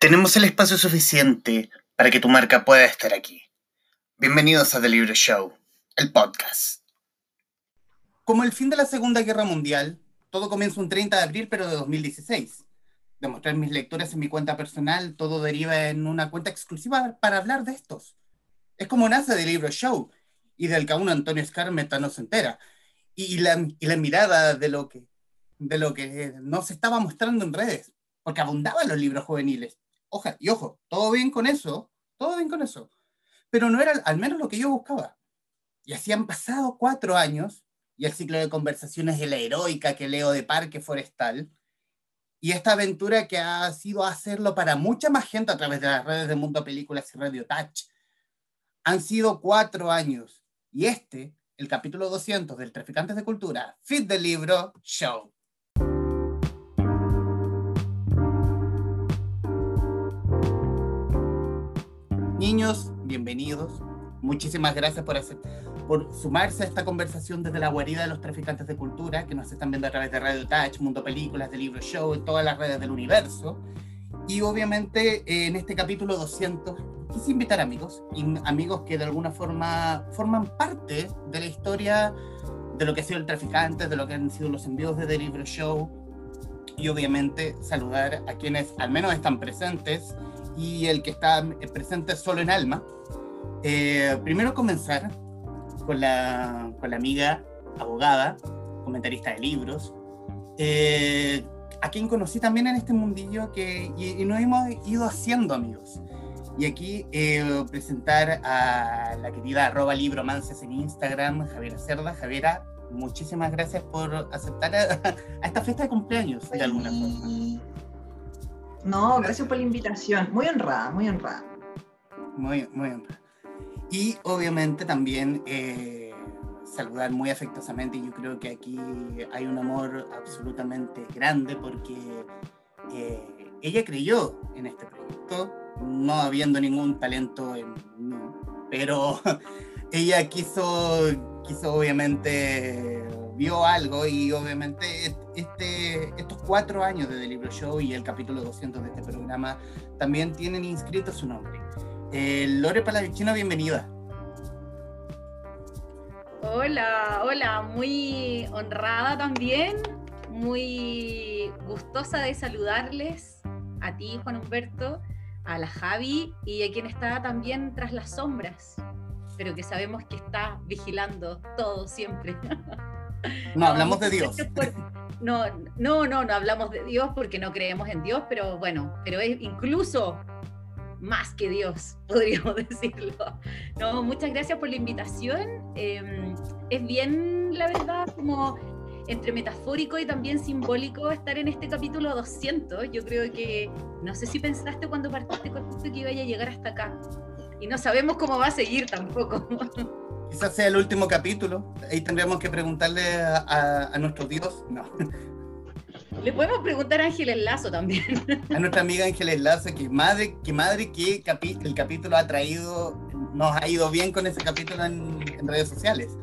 Tenemos el espacio suficiente para que tu marca pueda estar aquí. Bienvenidos a The Libro Show, el podcast. Como el fin de la Segunda Guerra Mundial, todo comienza un 30 de abril, pero de 2016. Demostrar mis lectores en mi cuenta personal, todo deriva en una cuenta exclusiva para hablar de estos. Es como nace The Libro Show, y del que aún Antonio Escarmeta no se entera. Y la, y la mirada de lo que de lo que no se estaba mostrando en redes, porque abundaban los libros juveniles. Oja, y ojo, todo bien con eso, todo bien con eso, pero no era al menos lo que yo buscaba. Y así han pasado cuatro años, y el ciclo de conversaciones de la heroica que leo de Parque Forestal, y esta aventura que ha sido hacerlo para mucha más gente a través de las redes de Mundo Películas y Radio Touch. Han sido cuatro años, y este, el capítulo 200 del Traficantes de Cultura, Fit del Libro Show. Niños, bienvenidos. Muchísimas gracias por, hacer, por sumarse a esta conversación desde la guarida de los traficantes de cultura que nos están viendo a través de Radio Touch, Mundo Películas, de Libro Show, en todas las redes del universo. Y obviamente en este capítulo 200 quise invitar amigos, y amigos que de alguna forma forman parte de la historia de lo que ha sido el traficante, de lo que han sido los envíos de The Show, y obviamente saludar a quienes al menos están presentes y el que está presente solo en alma. Eh, primero comenzar con la, con la amiga abogada, comentarista de libros, eh, a quien conocí también en este mundillo que, y, nos hemos ido haciendo amigos. Y aquí eh, presentar a la querida arroba libromances en Instagram, Javiera Cerda. Javiera, muchísimas gracias por aceptar a, a esta fiesta de cumpleaños de alguna forma. No, gracias por la invitación. Muy honrada, muy honrada. Muy, muy honrada. Y obviamente también eh, saludar muy afectuosamente. Yo creo que aquí hay un amor absolutamente grande porque eh, ella creyó en este proyecto, no habiendo ningún talento en mí, pero ella quiso, quiso obviamente vio algo y obviamente este, estos cuatro años de The Libro Show y el capítulo 200 de este programa también tienen inscrito su nombre. Eh, Lore Palavicino, bienvenida. Hola, hola, muy honrada también, muy gustosa de saludarles a ti, Juan Humberto, a la Javi y a quien está también tras las sombras, pero que sabemos que está vigilando todo siempre. No, hablamos de Dios. No, no, no, no hablamos de Dios porque no creemos en Dios, pero bueno, pero es incluso más que Dios, podríamos decirlo. No, muchas gracias por la invitación. Em, es bien, la verdad, como entre metafórico y también simbólico estar en este capítulo 200. Yo creo que, no sé si pensaste cuando partiste con esto que iba a llegar hasta acá. Y no sabemos cómo va a seguir tampoco. Quizás sea el último capítulo. Ahí tendríamos que preguntarle a, nuestro Dios. No. Le podemos preguntar a Ángeles Lazo también. A nuestra amiga Ángeles Lazo, que madre, que madre que el capítulo ha traído, nos ha ido bien con ese capítulo en, redes sociales.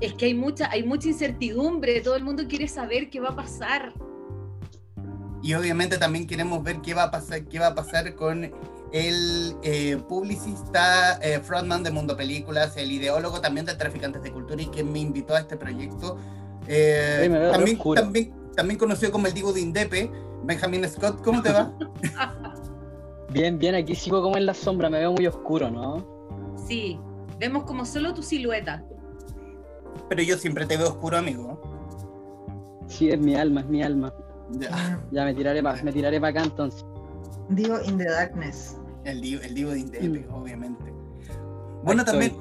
Es que hay mucha, hay mucha incertidumbre, todo el mundo quiere saber qué va a pasar. Y obviamente también queremos ver qué va a pasar, qué va a pasar con el eh, publicista eh, frontman de Mundo Películas, el ideólogo también de Traficantes de Cultura y quien me invitó a este proyecto. Eh, también, también, también, conocido como el Divo de Indepe, Benjamin Scott, ¿cómo te va? bien, bien, aquí sigo como en la sombra, me veo muy oscuro, ¿no? Sí, vemos como solo tu silueta. Pero yo siempre te veo oscuro, amigo. Sí, es mi alma, es mi alma. Ya, ya me tiraré para me tiraré acá entonces. Divo in the Darkness. El Divo, el divo de Indepe, mm. obviamente. Bueno, también.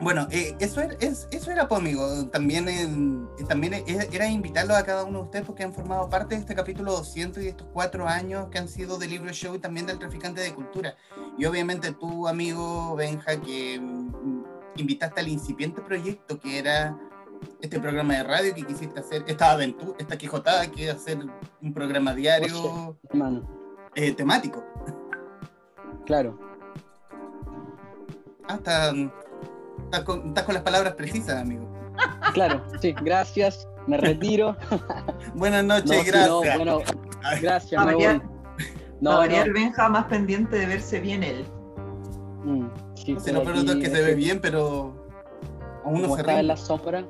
Bueno, eh, eso, era, eso era, pues, amigo. También, también era invitarlos a cada uno de ustedes porque han formado parte de este capítulo 200 y estos cuatro años que han sido del libro show y también del traficante de cultura. Y obviamente tú, amigo Benja, que mm, invitaste al incipiente proyecto que era este programa de radio que quisiste hacer, esta aventura, esta quijotada que hacer un programa diario. Eh, temático. Claro. Ah, estás con, las palabras precisas, amigo. Claro, sí, gracias, me retiro. Buenas noches, gracias. bueno, gracias, me voy. No, variar Benja más pendiente de verse bien él. Mm, sí, lo peor es que se ve bien, pero aún no se ve. en la sombra.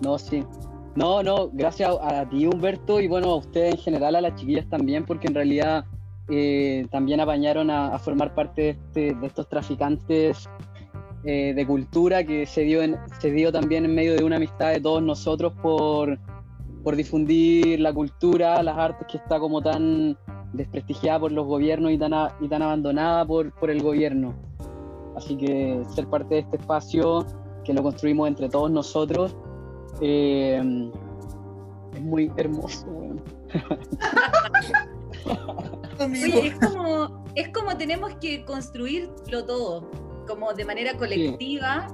No, sí. No, no, gracias a ti Humberto y bueno, a ustedes en general, a las chiquillas también, porque en realidad eh, también apañaron a, formar parte de, este, de estos traficantes eh, de cultura que se dio, en, se dio también en medio de una amistad de todos nosotros por, por difundir la cultura, las artes que está como tan desprestigiada por los gobiernos y tan, y tan abandonada por, por el gobierno. Así que ser parte de este espacio que lo construimos entre todos nosotros eh, es muy hermoso. Oye, es como, es como tenemos que construirlo todo, como de manera colectiva,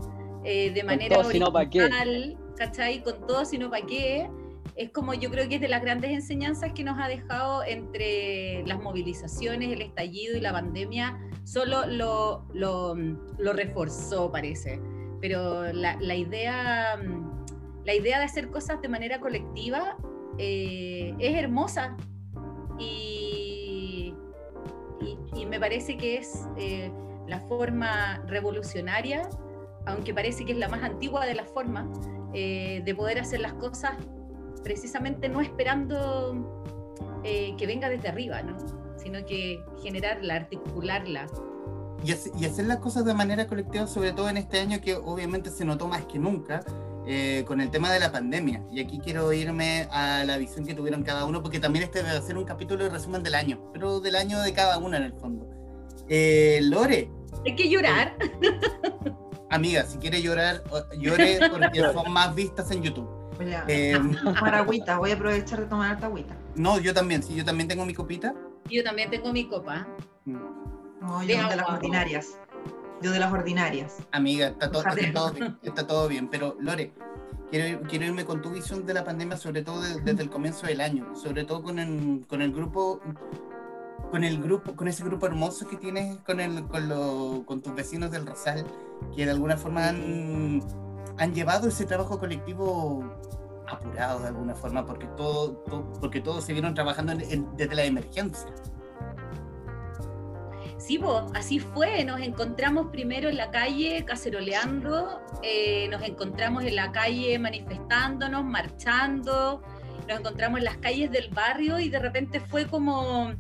eh, de manera horizontal, ¿cachai? Con todo, sino para qué. Es como yo creo que es de las grandes enseñanzas que nos ha dejado entre las movilizaciones, el estallido y la pandemia, solo lo, lo, lo reforzó, parece. Pero la, la idea la idea de hacer cosas de manera colectiva eh, es hermosa y, y, me parece que es eh, la forma revolucionaria, aunque parece que es la más antigua de las formas, eh, de poder hacer las cosas precisamente no esperando que venga desde arriba, ¿no? sino que generarla, articularla. Y hacer las cosas de manera colectiva, sobre todo en este año que obviamente se notó más que nunca, eh, con el tema de la pandemia. Y aquí quiero irme a la visión que tuvieron cada uno, porque también este debe ser un capítulo de resumen del año, pero del año de cada uno en el fondo. Eh, Lore. Hay que llorar. amiga, si quiere llorar, llore porque son más vistas en YouTube. Voy a eh, tomar agüita, voy a aprovechar de tomar harta agüita. No, yo también, sí, yo también tengo mi copita. Yo también tengo mi copa. Mm. No, yo de las ordinarias. Yo de las ordinarias. Amiga, está, todo, bien, está todo bien, pero Lore, quiero, quiero irme con tu visión de la pandemia, sobre todo desde el comienzo del año, sobre todo con el, con el grupo con el grupo, con ese grupo hermoso que tienes con, el, con, lo, con tus vecinos del Rosal, que de alguna forma han, han llevado ese trabajo colectivo apurado de alguna forma, porque, todo, porque todos se vieron trabajando desde la emergencia. Sí, así fue. Nos encontramos primero en la calle caceroleando, eh, nos encontramos en la calle manifestándonos, marchando, nos encontramos en las calles del barrio y de repente fue como,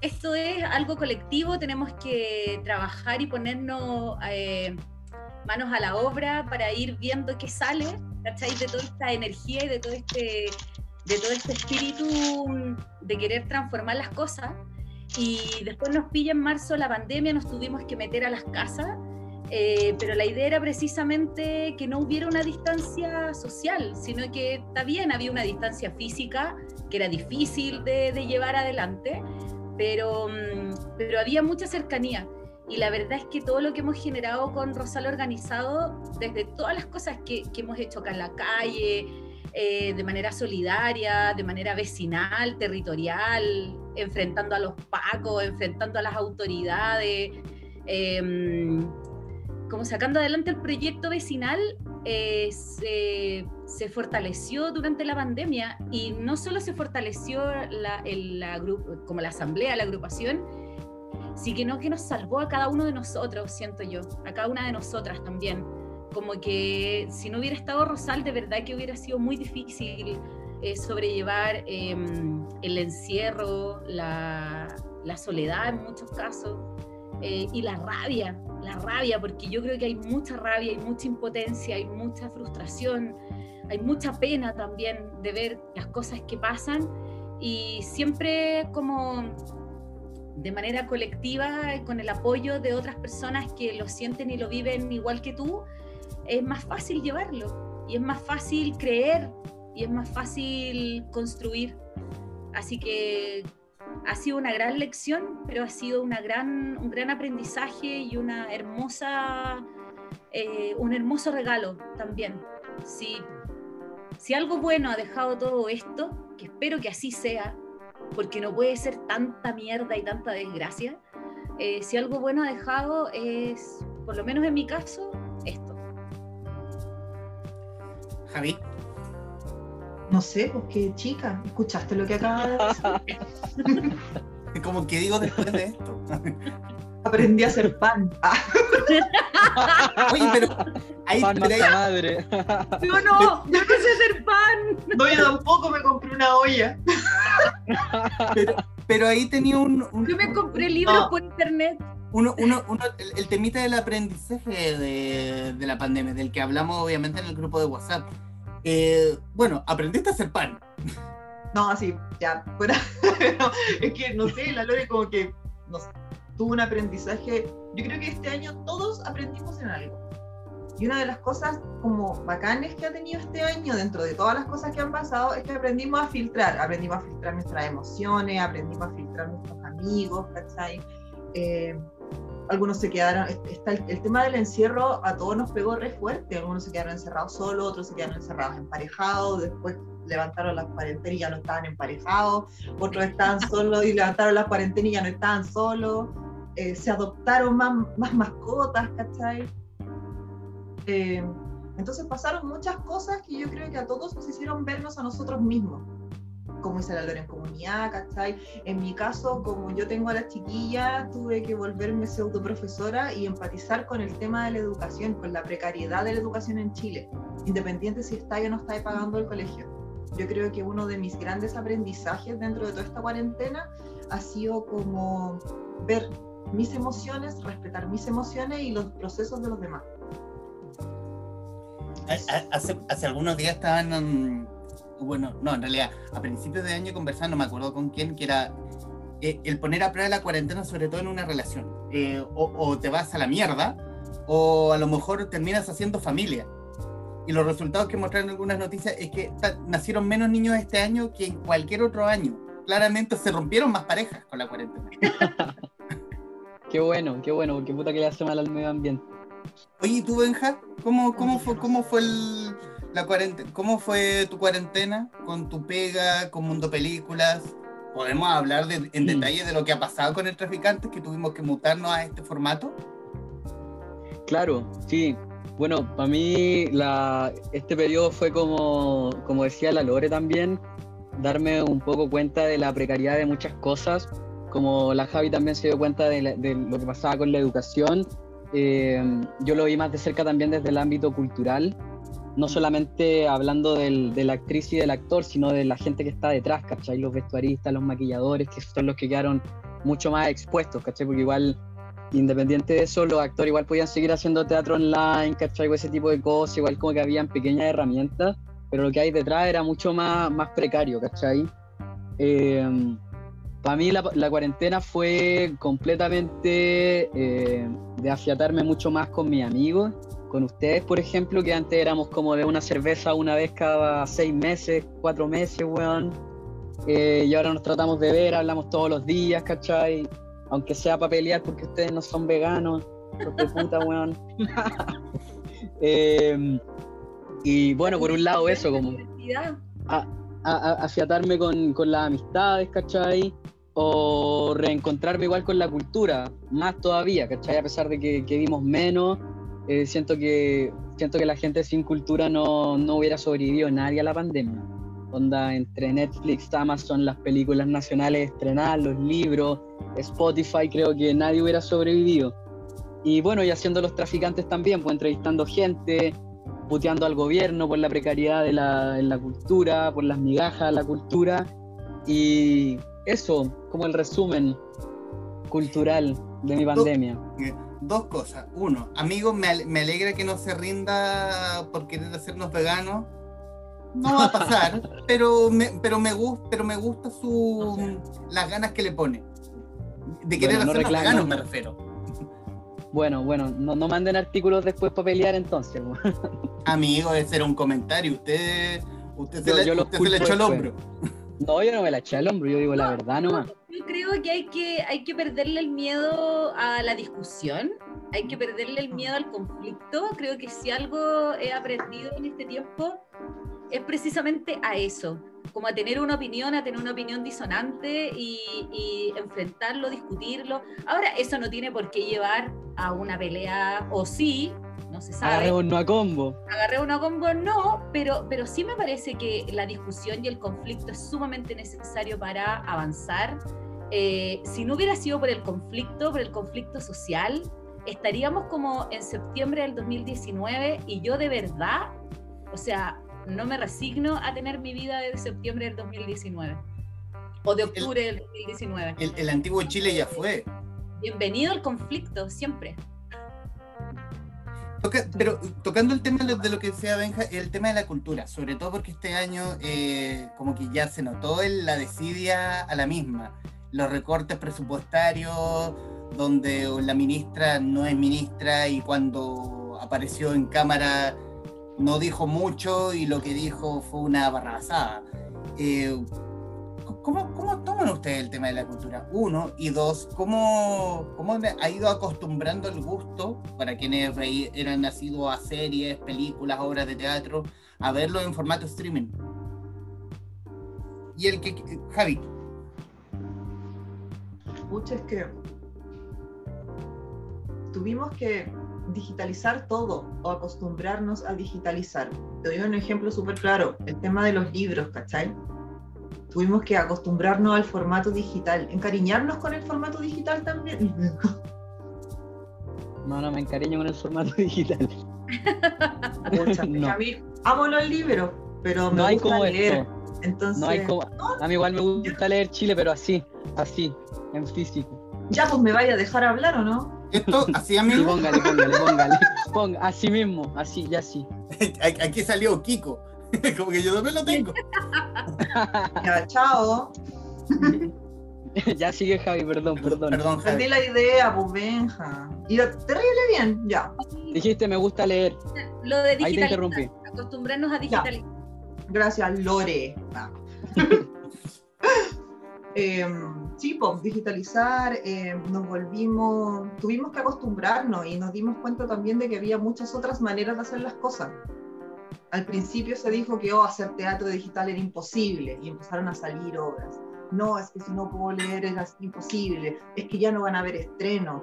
esto es algo colectivo, tenemos que trabajar y ponernos eh, manos a la obra para ir viendo qué sale, ¿cachai? De toda esta energía y de todo este, de todo este espíritu de querer transformar las cosas y después nos pilla en marzo la pandemia, nos tuvimos que meter a las casas, eh, pero la idea era precisamente que no hubiera una distancia social, sino que está bien, había una distancia física que era difícil de, llevar adelante, pero, mm, pero había mucha cercanía. Y la verdad es que todo lo que hemos generado con Rosal Organizado, desde todas las cosas que, que hemos hecho acá en la calle, eh, de manera solidaria, de manera vecinal, territorial, enfrentando a los pacos, enfrentando a las autoridades, em, como sacando adelante el proyecto vecinal, eh, se, fortaleció durante la pandemia y no solo se fortaleció como la asamblea, la agrupación, sino que nos salvó a cada uno de nosotros, siento yo, a cada una de nosotras también. Como que si no hubiera estado Rosal, de verdad que hubiera sido muy difícil eh, sobrellevar em, el encierro, la, soledad en muchos casos eh, y la rabia, la rabia, porque yo creo que hay mucha rabia, hay mucha impotencia, hay mucha frustración, hay mucha pena también de ver las cosas que pasan y siempre como de manera colectiva, con el apoyo de otras personas que lo sienten y lo viven igual que tú, es más fácil llevarlo y es más fácil creer y es más fácil construir. Así que ha sido una gran lección, pero ha sido una gran, un gran aprendizaje y una hermosa, eh, un hermoso regalo también. Si, si algo bueno ha dejado todo esto, que espero que así sea, porque no puede ser tanta mierda y tanta desgracia, eh, si algo bueno ha dejado es, por lo menos en mi caso, esto. Javi. No sé, pues qué chica, ¿escuchaste lo que acaba de decir? Como que digo después de esto. Aprendí a hacer pan. Ah, Oye, pero ahí Pan pero madre. Yo no, yo no sé hacer pan. no, yo tampoco me compré una olla. pero, pero ahí tenía un, un- Yo me compré libros No. por internet. uno, uno, uno- el, el temita del aprendizaje de, de la pandemia, del que hablamos obviamente en el grupo de WhatsApp. Eh, bueno, aprendiste a hacer pan. No, así, ya, fuera. No, es que, no sé, la Lore como que no tuvo un aprendizaje. Yo creo que este año todos aprendimos en algo. Y una de las cosas como bacanes que ha tenido este año, dentro de todas las cosas que han pasado, es que aprendimos a filtrar. Aprendimos a filtrar nuestras emociones, aprendimos a filtrar nuestros amigos, ¿cachai? Eh, algunos se quedaron, está el, el tema del encierro a todos nos pegó re fuerte, algunos se quedaron encerrados solos, otros se quedaron encerrados emparejados, después levantaron las cuarentenas y ya no estaban emparejados, otros estaban solos y levantaron las cuarentenas y ya no estaban solos, eh, se adoptaron más, más mascotas, ¿cachai? Eh, entonces pasaron muchas cosas que yo creo que a todos nos hicieron vernos a nosotros mismos, como dice la Lore en comunidad, ¿cachai? En mi caso, como yo tengo a la chiquilla, tuve que volverme pseudo profesora y empatizar con el tema de la educación, con la precariedad de la educación en Chile, independiente si está o no está pagando el colegio. Yo creo que uno de mis grandes aprendizajes dentro de toda esta cuarentena ha sido como ver mis emociones, respetar mis emociones y los procesos de los demás. Hace, hace algunos días estaban, bueno, no, en realidad, a principios de año conversando, no me acuerdo con quién, que era eh, el poner a prueba la cuarentena, sobre todo en una relación. Eh, o, o te vas a la mierda, o a lo mejor terminas haciendo familia. Y los resultados que mostraron algunas noticias es que nacieron menos niños este año que en cualquier otro año. Claramente se rompieron más parejas con la cuarentena. Qué bueno, qué bueno, porque puta que le hace mal al medio ambiente. Oye, ¿y tú, Benja? ¿Cómo, cómo fue, cómo fue el- la cuarentena? ¿Cómo fue tu cuarentena con tu pega, con Mundo Películas? ¿Podemos hablar de- en Mm. detalle de lo que ha pasado con el traficante, que tuvimos que mutarnos a este formato? Claro, sí. Bueno, para mí la, este periodo fue como, como decía la Lore también, darme un poco cuenta de la precariedad de muchas cosas, como la Javi también se dio cuenta de, la- de lo que pasaba con la educación. Eh, yo lo vi más de cerca también desde el ámbito cultural, no solamente hablando de la actriz y del actor, sino de la gente que está detrás, ¿cachai? Los vestuaristas, los maquilladores, que son los que quedaron mucho más expuestos, ¿cachai? Porque igual independiente de eso, los actores igual podían seguir haciendo teatro online, ¿cachai? O ese tipo de cosas, igual como que habían pequeñas herramientas, pero lo que hay detrás era mucho más, más precario, ¿cachai? para mí la, la cuarentena fue completamente eh, de afiatarme mucho más con mis amigos, con ustedes, por ejemplo, que antes éramos como de una cerveza una vez cada seis meses, cuatro meses, weón. Eh, y ahora nos tratamos de ver, hablamos todos los días, ¿cachai? Aunque sea para pelear porque ustedes no son veganos, de puta, weón. Eh, y bueno, por un lado eso, como a- a- afiatarme con, con las amistades, ¿cachai? O reencontrarme igual con la cultura, más todavía, ¿cachai? A pesar de que, que vimos menos, eh, siento, que, siento que la gente sin cultura no, no hubiera sobrevivido nadie a la pandemia. Onda, entre Netflix, Amazon, las películas nacionales estrenadas, los libros, Spotify, creo que nadie hubiera sobrevivido. Y bueno, y haciendo los traficantes también, pues entrevistando gente, puteando al gobierno por la precariedad de la, en la cultura, por las migajas de la cultura. Y eso, como el resumen cultural de mi pandemia. Eh, Dos cosas. Uno, amigo, me, ale- me alegra que no se rinda por querer hacernos veganos. No va a pasar, pero me, pero me gusta, pero me gusta su las ganas que le pone. De querer Bueno, no hacernos reclamo. veganos me refiero. Bueno, bueno, no, no manden artículos después para pelear entonces. Amigo, ese era un comentario. Usted, usted se, Yo- le, yo usted se le echó después. hombro. No, yo no me la eché al hombro, yo digo la verdad nomás. Yo creo que hay que, hay que perderle el miedo a la discusión, hay que perderle el miedo al conflicto. Creo que si algo he aprendido en este tiempo es precisamente a eso, como a tener una opinión, a tener una opinión disonante y, y enfrentarlo, discutirlo. Ahora, eso no tiene por qué llevar a una pelea, o sí, no se sabe. Agarremos a combo. Agarré una combo, no, pero, pero sí me parece que la discusión y el conflicto es sumamente necesario para avanzar. Eh, si no hubiera sido por el conflicto, por el conflicto social, estaríamos como en septiembre del 2019 y yo de verdad, o sea, no me resigno a tener mi vida de septiembre del 2019 o de octubre del 2019. El, el antiguo Chile ya fue. Bienvenido al conflicto, siempre. Pero tocando el tema de lo, que decía Benja, el tema de la cultura, sobre todo porque este año eh, como que ya se notó la desidia a la misma, los recortes presupuestarios, donde la ministra no es ministra y cuando apareció en cámara no dijo mucho y lo que dijo fue una barrabasada. Eh, ¿Cómo, ¿Cómo toman ustedes el tema de la cultura? Uno, y dos, ¿cómo, cómo ha ido acostumbrando el gusto para quienes eran nacidos a series, películas, obras de teatro, a verlo en formato streaming? Y el que... Javi, Pucha, es que tuvimos que digitalizar todo o acostumbrarnos a digitalizar. Te doy un ejemplo súper claro, el tema de los libros, ¿cachai? Tuvimos que acostumbrarnos al formato digital, encariñarnos con el formato digital también. No, no, me encariño con el formato digital. Pucha, No. A mí amo los libros, pero me No hay gusta como leer. esto. Entonces, No hay como. A mí igual me gusta leer Chile, pero así, así, en físico. ya pues me vaya a dejar hablar o no. esto así a mí, póngale, póngale, póngale. Ponga, así mismo, así, ya así. aquí salió Kiko, como que yo también lo tengo. Ya, chao. ya sigue Javi, perdón, perdón. Perdón, Perdí la idea, pues Benja. Y lo- terrible bien, ya. Dijiste me gusta leer. Lo de Ahí te digitalizar, interrumpí. acostumbrarnos a digitalizar. Gracias, Lore. Ah. Eh, sí, pues digitalizar, eh, nos volvimos, tuvimos que acostumbrarnos y nos dimos cuenta también de que había muchas otras maneras de hacer las cosas. Al principio se dijo que oh, hacer teatro digital era imposible y empezaron a salir obras. No, es que si no puedo leer era imposible, es que ya no van a haber estrenos.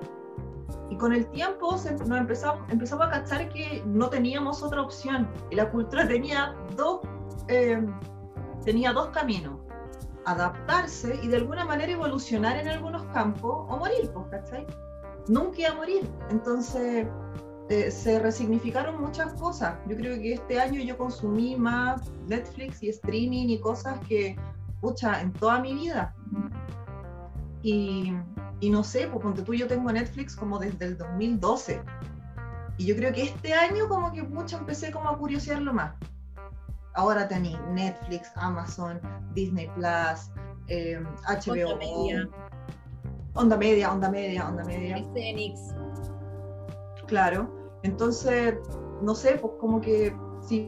Y con el tiempo se- nos empezamos, empezamos a cachar que no teníamos otra opción. Y la cultura tenía dos, eh, tenía dos caminos. Adaptarse y de alguna manera evolucionar en algunos campos o morir, pues, ¿cachai? Nunca iba a morir. Entonces eh, se resignificaron muchas cosas. Yo creo que este año yo consumí más Netflix y streaming y cosas que, pucha, en toda mi vida. Y, y no sé, pues ponte tú, yo tengo Netflix como desde el 2012. Y yo creo que este año como que mucho empecé como a curiosearlo más. Ahora tení Netflix, Amazon, Disney Plus, eh, HBO. Onda Media. Onda media, onda media, onda media. Escenix. Claro. Entonces, no sé, pues como que si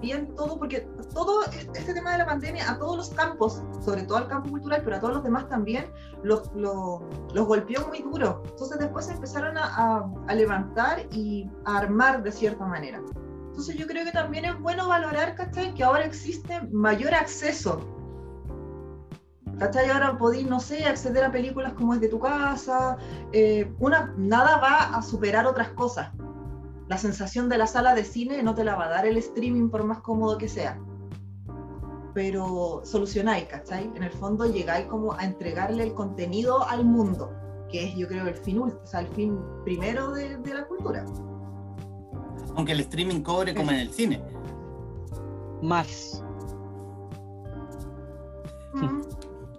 bien todo, porque todo este tema de la pandemia a todos los campos, sobre todo al campo cultural, pero a todos los demás también, los, los, los golpeó muy duro. Entonces después se empezaron a, a- a levantar y a armar de cierta manera. Entonces yo creo que también es bueno valorar, ¿cachai? Que ahora existe mayor acceso. ¿Cachai? Ahora podéis, no sé, acceder a películas como es de tu casa. eh, una, nada va a superar otras cosas. La sensación de la sala de cine no te la va a dar el streaming por más cómodo que sea. Pero solucionáis, ¿cachai? En el fondo llegáis como a entregarle el contenido al mundo, que es yo creo el fin último, o sea, el fin primero de, de la cultura. Aunque el streaming cobre como en el cine. Más, Mm.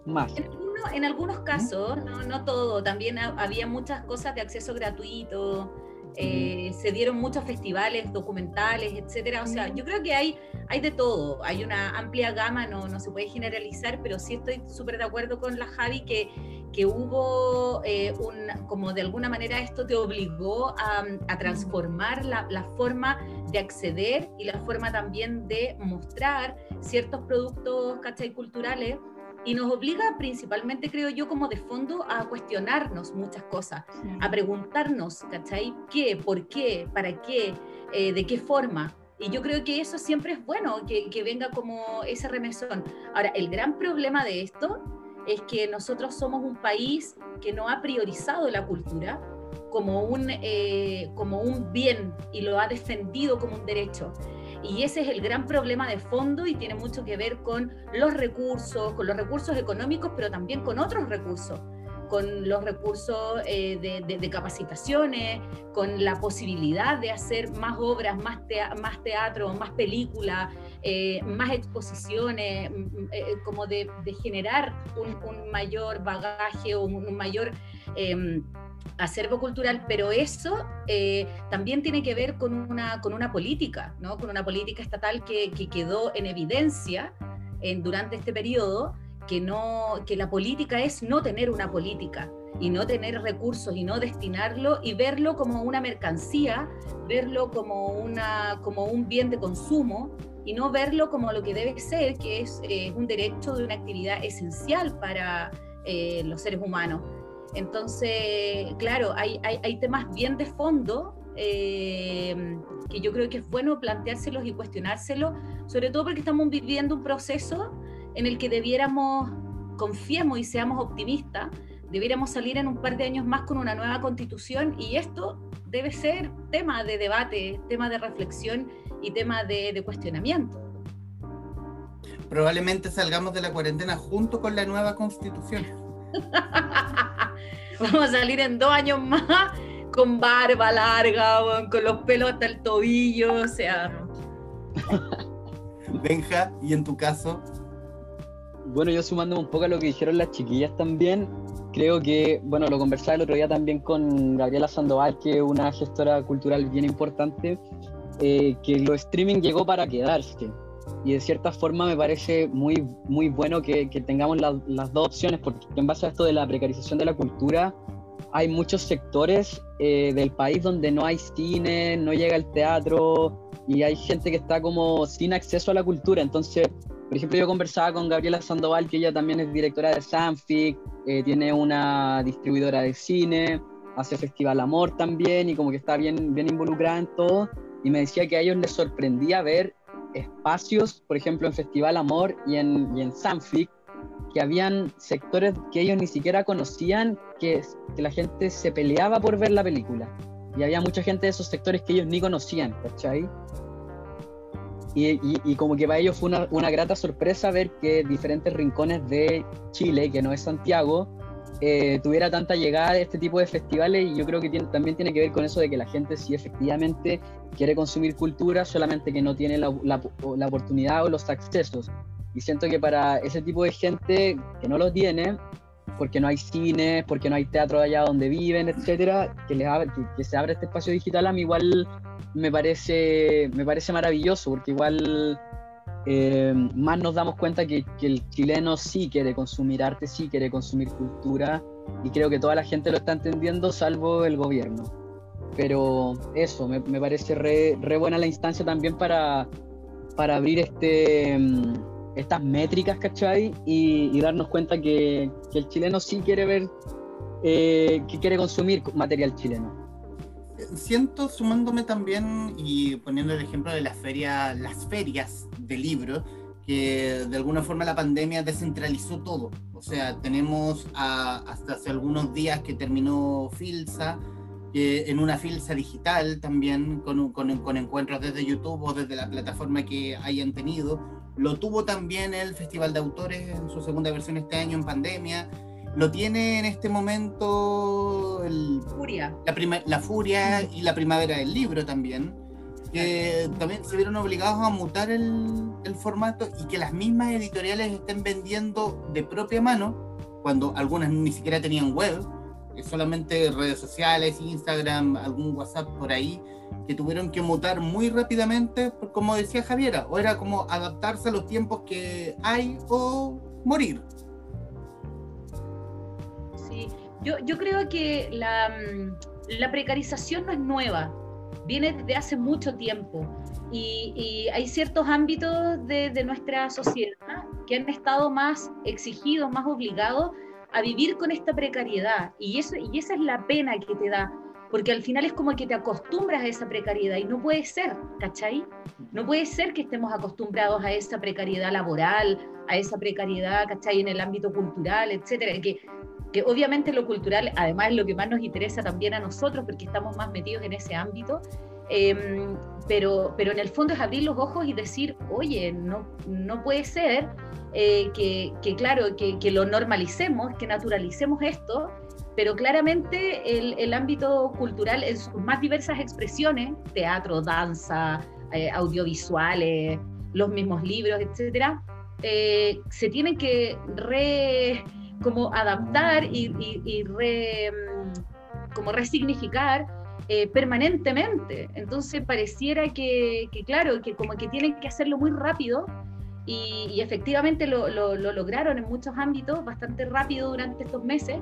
Más. En, alguno- en algunos casos, no, no todo, también ha- había muchas cosas de acceso gratuito, eh, se dieron muchos festivales documentales, etcétera. O sea, yo creo que hay, hay de todo, hay una amplia gama, no, no se puede generalizar, pero sí estoy súper de acuerdo con la Javi que, que hubo eh, un, como de alguna manera esto te obligó a, a transformar la, la forma de acceder y la forma también de mostrar ciertos productos, ¿cachai? culturales y nos obliga principalmente, creo yo, como de fondo a cuestionarnos muchas cosas, a preguntarnos, ¿cachai? ¿Qué? ¿Por qué? ¿Para qué? Eh, ¿De qué forma? Y yo creo que eso siempre es bueno, que, que venga como ese remesón. Ahora, el gran problema de esto es que nosotros somos un país que no ha priorizado la cultura como un, eh, como un bien y lo ha defendido como un derecho. Y ese es el gran problema de fondo y tiene mucho que ver con los recursos, con los recursos económicos, pero también con otros recursos con los recursos eh, de, capacitaciones, con la posibilidad de hacer más obras, más, teatro, más películas, eh, más exposiciones, eh, como de, generar un, mayor bagaje o un, mayor em, acervo cultural, pero eso también tiene que ver con una, con una política, ¿no? con una política estatal que, que quedó en evidencia en, durante este periodo que, no, que la política es no tener una política y no tener recursos y no destinarlo y verlo como una mercancía, verlo como, una, como un bien de consumo y no verlo como lo que debe ser, que es eh, un derecho de una actividad esencial para eh, los seres humanos. Entonces, claro, hay, hay, temas bien de fondo eh, que yo creo que es bueno planteárselos y cuestionárselos, sobre todo porque estamos viviendo un proceso en el que debiéramos, confiemos y seamos optimistas, debiéramos salir en un par de años más con una nueva constitución y esto debe ser tema de debate, tema de reflexión y tema de, cuestionamiento. Probablemente salgamos de la cuarentena junto con la nueva constitución. Vamos a salir en dos años más con barba larga, con los pelos hasta el tobillo, o sea. Benja, ¿y en tu caso? Bueno, yo sumándome un poco a lo que dijeron las chiquillas también, creo que, bueno, lo conversaba el otro día también con Gabriela Sandoval, que es una gestora cultural bien importante, eh, que lo streaming llegó para quedarse. Y de cierta forma me parece muy, muy bueno que, tengamos las dos opciones, porque en base a esto de la precarización de la cultura, hay muchos sectores eh, del país donde no hay cine, no llega el teatro, y hay gente que está como sin acceso a la cultura. Entonces, por ejemplo, yo conversaba con Gabriela Sandoval, que ella también es directora de Sanfic, eh, tiene una distribuidora de cine, hace Festival Amor también y como que está bien, bien involucrada en todo. Y me decía que a ellos les sorprendía ver espacios, por ejemplo, en Festival Amor y en, y en Sanfic, que habían sectores que ellos ni siquiera conocían, que, que la gente se peleaba por ver la película. Y había mucha gente de esos sectores que ellos ni conocían, ¿cachai? Y, como que para ellos fue una, grata sorpresa ver que diferentes rincones de Chile, que no es Santiago, eh, tuviera tanta llegada de este tipo de festivales y yo creo que también tiene que ver con eso de que la gente sí efectivamente quiere consumir cultura, solamente que no tiene la, la oportunidad o los accesos. Y siento que para ese tipo de gente que no los tiene, porque no hay cine, porque no hay teatro allá donde viven, etcétera, que, les que, se abre este espacio digital a mí igual me parece, me parece maravilloso, porque igual eh, más nos damos cuenta que, el chileno sí quiere consumir arte, sí quiere consumir cultura, y creo que toda la gente lo está entendiendo, salvo el gobierno. Pero eso, me, parece re, re, buena la instancia también para, para abrir este estas métricas, ¿cachai? Y, darnos cuenta que, el chileno sí quiere ver, eh, que quiere consumir material chileno. Siento, sumándome también y poniendo el ejemplo de la feria, las ferias de libros, que de alguna forma la pandemia descentralizó todo. O sea, tenemos hasta hace algunos días que terminó Filsa, en una Filsa digital también, con, con, con encuentros desde YouTube o desde la plataforma que hayan tenido lo tuvo también el Festival de Autores en su segunda versión este año en pandemia. Lo tiene en este momento el, Furia. La, la Furia y la Primavera del Libro también. Que también se vieron obligados a mutar el, el formato y que las mismas editoriales estén vendiendo de propia mano, cuando algunas ni siquiera tenían web, solamente redes sociales, Instagram, algún WhatsApp por ahí, que tuvieron que mutar muy rápidamente, como decía Javiera, o era como adaptarse a los tiempos que hay o morir. Yo, creo que la, mm, la precarización no es nueva, viene desde hace mucho tiempo y, hay ciertos ámbitos de, de, nuestra sociedad que han estado más exigidos, más obligados a vivir con esta precariedad y, eso, y esa es la pena que te da porque al final es como que te acostumbras a esa precariedad y no puede ser, ¿cachai? No puede ser que estemos acostumbrados a esa precariedad laboral, a esa precariedad, ¿cachai? En el ámbito cultural, etcétera, que, que obviamente lo cultural, además es lo que más nos interesa también a nosotros, porque estamos más metidos en ese ámbito, em, pero, pero en el fondo es abrir los ojos y decir, oye, no, no puede ser eh, que, claro, que, que, lo normalicemos, que naturalicemos esto, pero claramente el, el, ámbito cultural en sus más diversas expresiones, teatro, danza, eh, audiovisuales, los mismos libros, etcétera, eh, se tienen que re como adaptar y, y, y re, mm, como resignificar eh, permanentemente. Entonces pareciera que, que, claro, que como que tienen que hacerlo muy rápido y, y efectivamente lo, lo, lo, lograron en muchos ámbitos bastante rápido durante estos meses,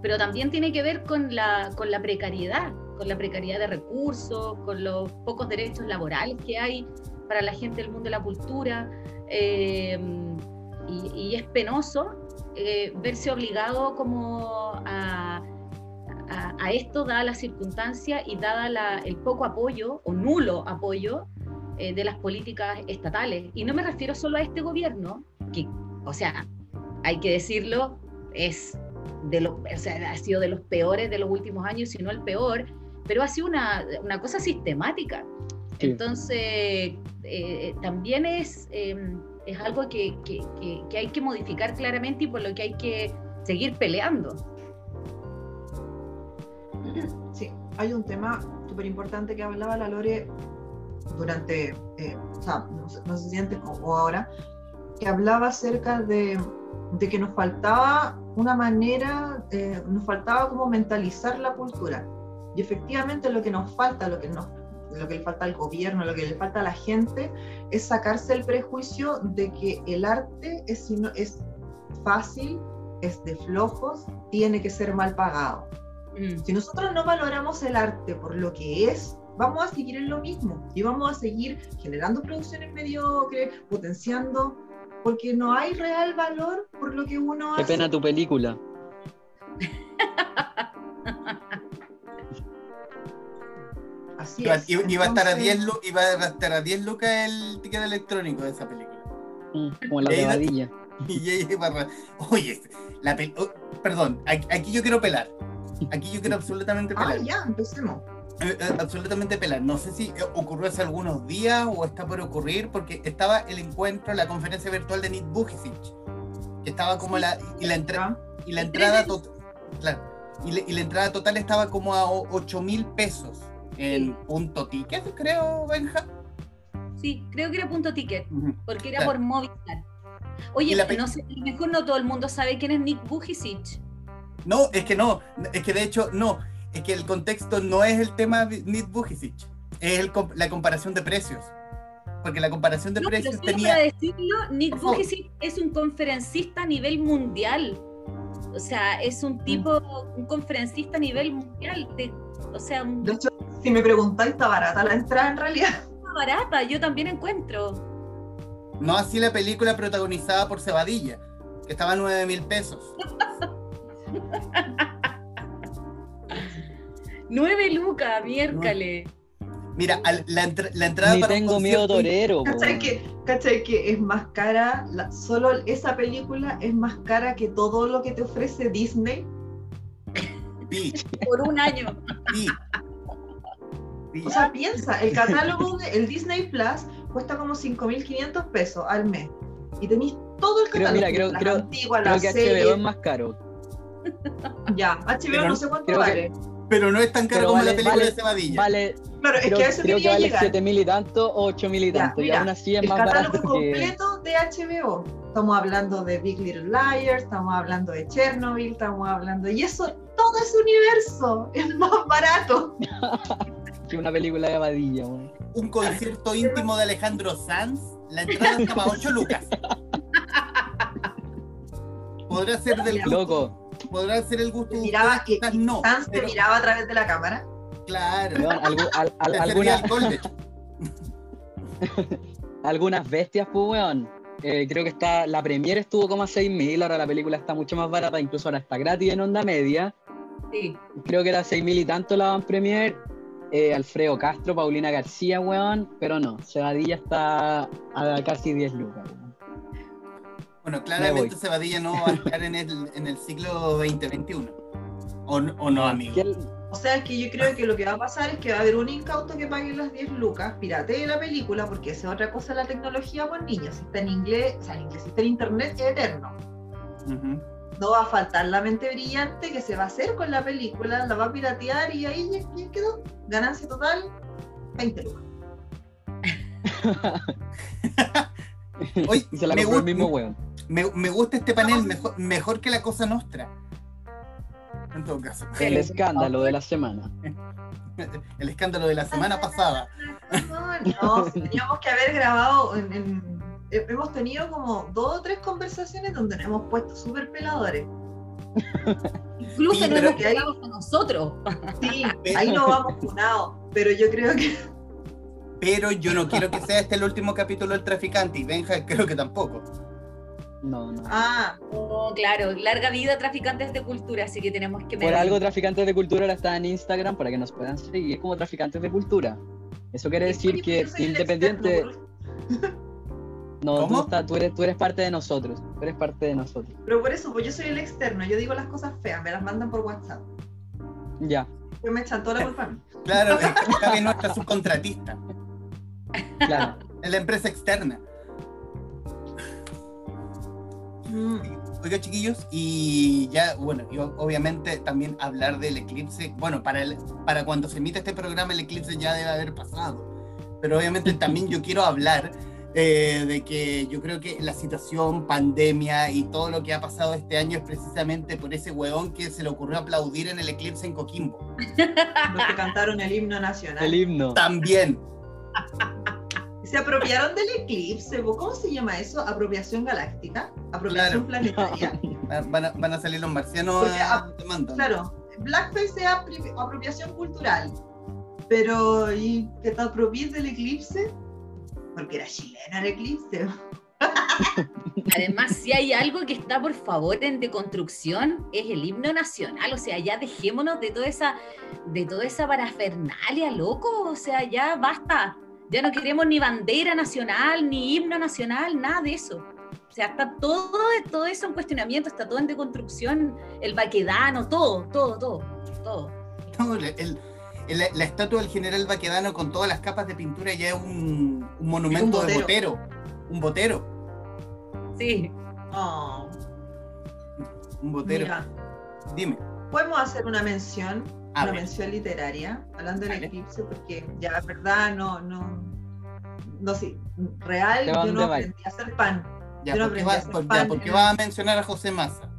pero también tiene que ver con la, con la precariedad, con la precariedad de recursos, con los pocos derechos laborales que hay para la gente del mundo de la cultura. Eh, y, y, es penoso eh, verse obligado como a, a, a, esto, dada la circunstancia y dada la, el poco apoyo o nulo apoyo eh, de las políticas estatales. Y no me refiero solo a este gobierno, que, o sea, hay que decirlo, es de lo, o sea, ha sido de los peores de los últimos años, si no el peor, pero ha sido una, una cosa sistemática. Sí. Entonces, eh, también es, eh, es algo que, que, que, hay que modificar claramente y por lo que hay que seguir peleando. Sí, hay un tema súper importante que hablaba la Lore durante, eh, o sea, no, no sé si antes o ahora, que hablaba acerca de, de que nos faltaba una manera, eh, nos faltaba como mentalizar la cultura. Y efectivamente lo que nos falta, lo que, nos, lo que le falta al gobierno, lo que le falta a la gente, es sacarse el prejuicio de que el arte es, es fácil, es de flojos, tiene que ser mal pagado. Mm. Si nosotros no valoramos el arte por lo que es, vamos a seguir en lo mismo y vamos a seguir generando producciones mediocres, potenciando porque no hay real valor por lo que uno Qué hace. pena tu película. Así iba, es. iba, Entonces, a estar a 10 iba a estar a 10 lucas el ticket electrónico de esa película. Mm, como la de Badilla. Y iba, oye, la pel oh, perdón, aquí yo quiero pelar. Aquí yo quiero absolutamente pelar. Ah, ya, empecemos. Eh, eh, absolutamente pelar. No sé si ocurrió hace algunos días o está por ocurrir, porque estaba el encuentro, la conferencia virtual de Nick Bujicic, que estaba como Sí. la y la, entra Ah, y la entrada total, claro, y, le- y la entrada total estaba como a 8 mil pesos en punto ticket, creo, Benja. Sí, creo que era punto ticket, porque era Claro. por Movistar. Oye, no sé, a lo mejor no todo el mundo sabe quién es Nick Bujicic. No, es que no, es que de hecho no, es que el contexto no es el tema de Nick Bujicic, es el la comparación de precios. Porque la comparación de No, pero precios solo tenía. para decirlo, Nick. Bujicic es un conferencista a nivel mundial. O sea, es Mm. un tipo, un conferencista a nivel mundial. de- o sea, un- De hecho, si me preguntáis, está barata la entrada en realidad. barata, yo también encuentro. No así la película protagonizada por Cebadilla, que estaba a 9 mil pesos. Nueve lucas, miércoles. Mira, al- la, entra- la entrada Ni para un tengo miedo concierto- torero. ¿Cachai que, ¿Cachai que es más cara? la- solo esa película es más cara que todo lo que te ofrece Disney. Sí, Por un año. sí. Sí. O sea, piensa, el catálogo del Disney Plus cuesta como 5.500 pesos al mes. Y tenéis todo el Creo- catálogo. mira, creo- las creo- antiguas, Creo las que series. HBO es más caro. Ya, HBO Pero no sé cuánto creo que- vale. Pero no es tan caro Pero como vale- la película vale- de Cebadilla. Vale, Claro, es creo, que a eso creo que vale llegar. 7 mil y tanto o 8 mil y Ya, tanto. Y aún así es el más catálogo barato que. completo de HBO. Estamos hablando de Big Little Liars, estamos hablando de Chernobyl, estamos hablando. Y eso, todo ese universo es más barato. que una película de Badilla, weón. Un concierto íntimo de Alejandro Sanz, la entrada estaba a 8 lucas. Podrá ser del Loco, podrá ser el gusto miraba, quizás y no. Sans te miraba a través de la cámara. claro, weón, algu- al- al- te servía alguna- alcohol, de hecho. algunas bestias, pues, weón. Eh, creo que está, la premiere estuvo como a 6 mil, ahora la película está mucho más barata, incluso ahora está gratis en onda media. Sí. Creo que era 6.000 y tanto la van premier. Eh, Alfredo Castro, Paulina García, weón. Pero no, Cebadilla está a casi 10 lucas, weón. Bueno, Me claramente. Cebadilla no va a estar en el, en el siglo 2021. ¿O, o no, amigo? ¿Qué- O sea, que yo creo que lo que va a pasar es que va a haber un incauto que pague las 10 lucas, piratee la película, porque esa es otra cosa de la tecnología con niños. Si está en inglés, o sea, en inglés, si está en internet, es eterno. No va a faltar la mente brillante que se va a hacer con la película, la va a piratear y ahí ya, ya quedó. Ganancia total, 20 lucas. Se la me, compró el mismo weón. Me- me gusta este panel mejor, mejor que la cosa nostra. En todo caso. El escándalo de la semana. El escándalo de la semana pasada. No, teníamos que haber grabado, en- en- he- hemos tenido como dos o tres conversaciones donde nos hemos puesto súper peladores. Incluso Sí, no pero hemos que ahí- quedado con nosotros. Sí, ahí no vamos funados, pero yo creo que Pero yo no quiero que sea este el último capítulo del traficante. Y Benja creo que tampoco. No, no. Ah, Oh, claro, larga vida traficantes de cultura, así que tenemos que Por medir. algo Traficantes de Cultura ahora está en Instagram para que nos puedan seguir como Traficantes de Cultura. Eso quiere decir que independiente... No, ¿Cómo? tú, estás- tú eres, tú eres parte de nosotros. Tú eres parte de nosotros. Pero por eso, pues yo soy el externo, yo digo las cosas feas, me las mandan por WhatsApp. Ya, Pues me echan toda la culpa a mí. Claro, es que es nuestra subcontratista. claro. Es la empresa externa. Oiga, chiquillos, y ya, bueno, y o- obviamente también hablar del eclipse. Bueno, para, el- para cuando se emite este programa, el eclipse ya debe haber pasado. Pero obviamente también yo quiero hablar eh, de que yo creo que la situación, pandemia y todo lo que ha pasado este año es precisamente por ese hueón que se le ocurrió aplaudir en el eclipse en Coquimbo. Los que cantaron el himno nacional. El himno. También. Se apropiaron del eclipse. ¿cómo se llama eso? Apropiación galáctica, apropiación Claro. planetaria. Van a, van a salir los marcianos Porque, a demanda. Claro, blackface es apri- apropiación cultural, pero ¿y que te apropies del eclipse? Porque era chilena el eclipse. Además, si hay algo que está por favor en deconstrucción, es el himno nacional. O sea, ya dejémonos de toda esa, de toda esa parafernalia, loco. O sea, ya basta. Ya no queremos ni bandera nacional, ni himno nacional, nada de eso. O sea, está todo, todo eso en cuestionamiento, está todo en deconstrucción, el baquedano, todo, todo, todo, todo. No, el- el- el- la estatua del general Baquedano con todas las capas de pintura ya es un, un monumento de botero. Un botero. Sí. Oh, Un botero. mira, Dime. podemos hacer una mención, A una ver. mención literaria, hablando del eclipse, porque ya, es verdad, no, no, no sé, real, ¿De yo no aprendí a hacer pan. Ya, Yo no ¿por qué aprendí va, a hacer por- pan ¿por qué en- va a mencionar a José Massa?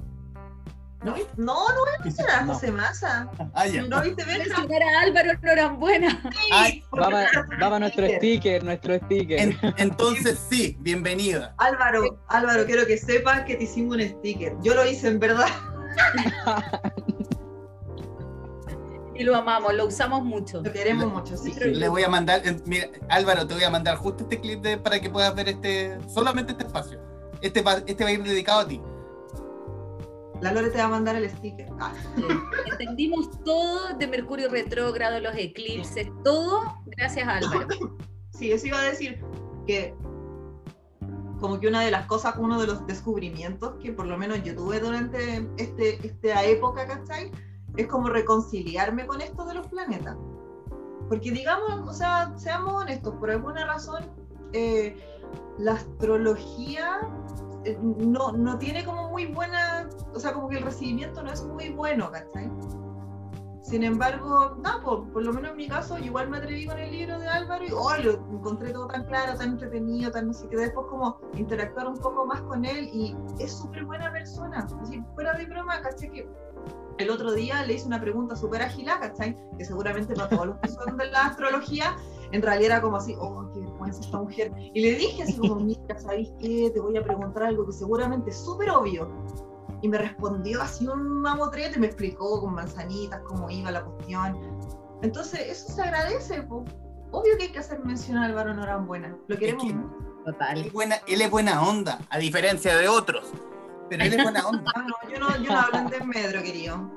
No, no, no voy a mencionar a No. José Massa. Ah, ya. ¿No viste? Mencionar a Álvaro Norambuena. Ay, Porque Va me para mandaste un nuestro sticker. sticker, nuestro sticker. en- entonces sí, bienvenida. Álvaro, Álvaro, quiero que sepas que te hicimos un sticker. Yo lo hice en verdad. Y lo amamos, lo usamos mucho. Lo queremos mucho, sí. Le voy a mandar, eh, mira, Álvaro, te voy a mandar justo este clip de- para que puedas ver este, solamente este espacio. Este va, este va a ir dedicado a ti. La Lore te va a mandar el sticker. Ah, Sí. Entendimos todo de Mercurio retrógrado, los eclipses, todo gracias a Álvaro. sí, eso iba a decir que como que una de las cosas, uno de los descubrimientos que por lo menos yo tuve durante este, esta época, ¿cachai? Es como reconciliarme con esto de los planetas. Porque digamos, o sea, seamos honestos, por alguna razón, eh, la astrología eh, no, no tiene como muy buena, o sea, como que el recibimiento no es muy bueno, ¿cachai? Sin embargo, no, por, por lo menos en mi caso, igual me atreví con el libro de Álvaro y oh, lo encontré todo tan claro, tan entretenido, tan no sé qué, después como interactuar un poco más con él y es súper buena persona. Así, fuera de broma, ¿cachai? Que el otro día le hice una pregunta súper agilada, ¿cachai? Que seguramente para todos los que son de la astrología, en realidad era como así, oh, qué vergüenza esta mujer. Y le dije así como, mira, ¿sabéis qué? Te voy a preguntar algo que seguramente es súper obvio. Y me respondió así un mamotreto y me explicó con manzanitas cómo iba la cuestión. Entonces, eso se agradece, po. Obvio que hay que hacer mención a Álvaro Norambuena. Lo queremos que- mucho. Él Total. es, buena, él es buena onda, a diferencia de otros. Pero él es buena onda. Ah, no, yo no, yo no hablo en desmedro, querido.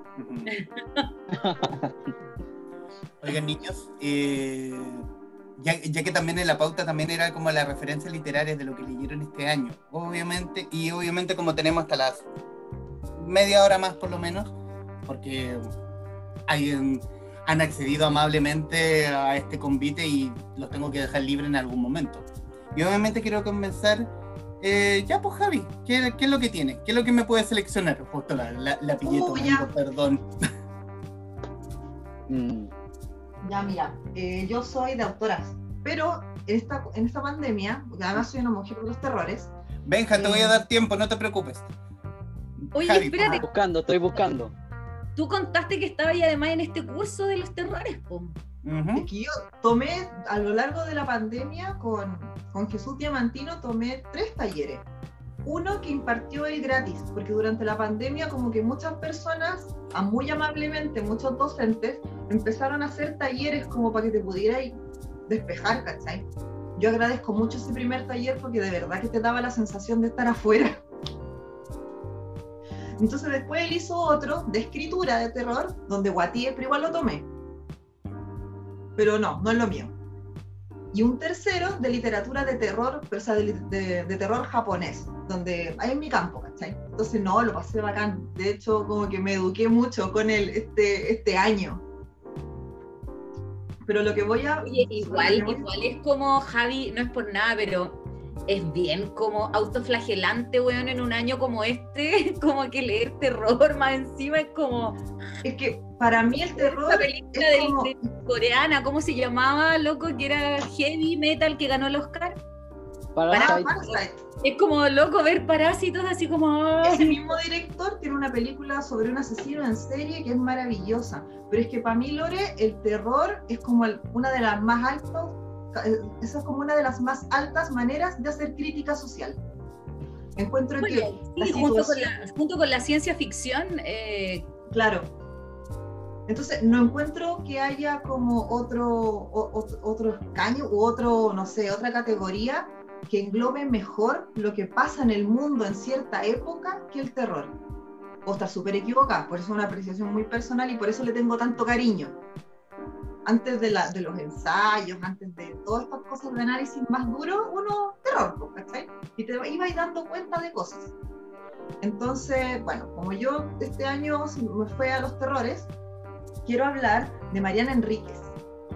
Oigan, niños, eh, ya, ya, que también en la pauta también era como la referencia literaria de lo que leyeron este año, obviamente, y obviamente como tenemos hasta las media hora más por lo menos, porque hay, han accedido amablemente a este convite y los tengo que dejar libre en algún momento. Y obviamente quiero comenzar, eh, ya pues Javi, ¿qué, ¿qué, es lo que tiene? ¿Qué es lo que me puede seleccionar? Justo la, la, la pillé Uh, ya. perdón. Mm, Ya, mira, eh, yo soy de autoras, pero en esta, en esta pandemia, porque además soy una mujer de los terrores, Benja, te voy a Eh. dar tiempo, no te preocupes. Oye, Javi, espérate, buscando, estoy buscando. tú contaste que estaba ahí además en este curso de los terrores, po. Ujú. es que yo tomé a lo largo de la pandemia con, con Jesús Diamantino, tomé tres talleres. Uno que impartió él gratis, porque durante la pandemia como que muchas personas, a muy amablemente, muchos docentes, empezaron a hacer talleres como para que te pudieras despejar, ¿cachai? Yo agradezco mucho ese primer taller porque de verdad que te daba la sensación de estar afuera. Entonces después él hizo otro de escritura de terror, donde guatié, pero igual lo tomé. Pero no, no es lo mío. Y un tercero de literatura de terror, pero o sea, de, de- de terror japonés, donde hay en mi campo, ¿cachai? Entonces no, lo pasé bacán. De hecho, como que me eduqué mucho con él este, este año. Pero lo que voy a... Oye, igual, igual es como Javi, no es por nada, pero es bien como autoflagelante, weón, en un año como este, como que leer terror más encima es como Es que para mí el terror esa película es como- de coreana, ¿cómo se llamaba, loco? Que era heavy metal que ganó el Oscar. Parasite. Parasite. Es como loco ver parásitos así como. Ese mismo director tiene una película sobre un asesino en serie que es maravillosa. Pero es que para mí, Lore, el terror es como el- una de las más altas, esa es como una de las más altas maneras de hacer crítica social. Encuentro que, sí, junto, con la, junto con la ciencia ficción, eh, claro. Entonces, no encuentro que haya como otro, o- otro escaño u otro, no sé, otra categoría que englobe mejor lo que pasa en el mundo en cierta época que el terror. O estar súper equivocada, por eso es una apreciación muy personal y por eso le tengo tanto cariño. Antes de, la, de los ensayos, antes de todas estas cosas de análisis más duro, uno terror, pues, ¿cachai? Y te ibas dando cuenta de cosas. Entonces, bueno, como yo este año me fue a los terrores, quiero hablar de Mariana Enríquez.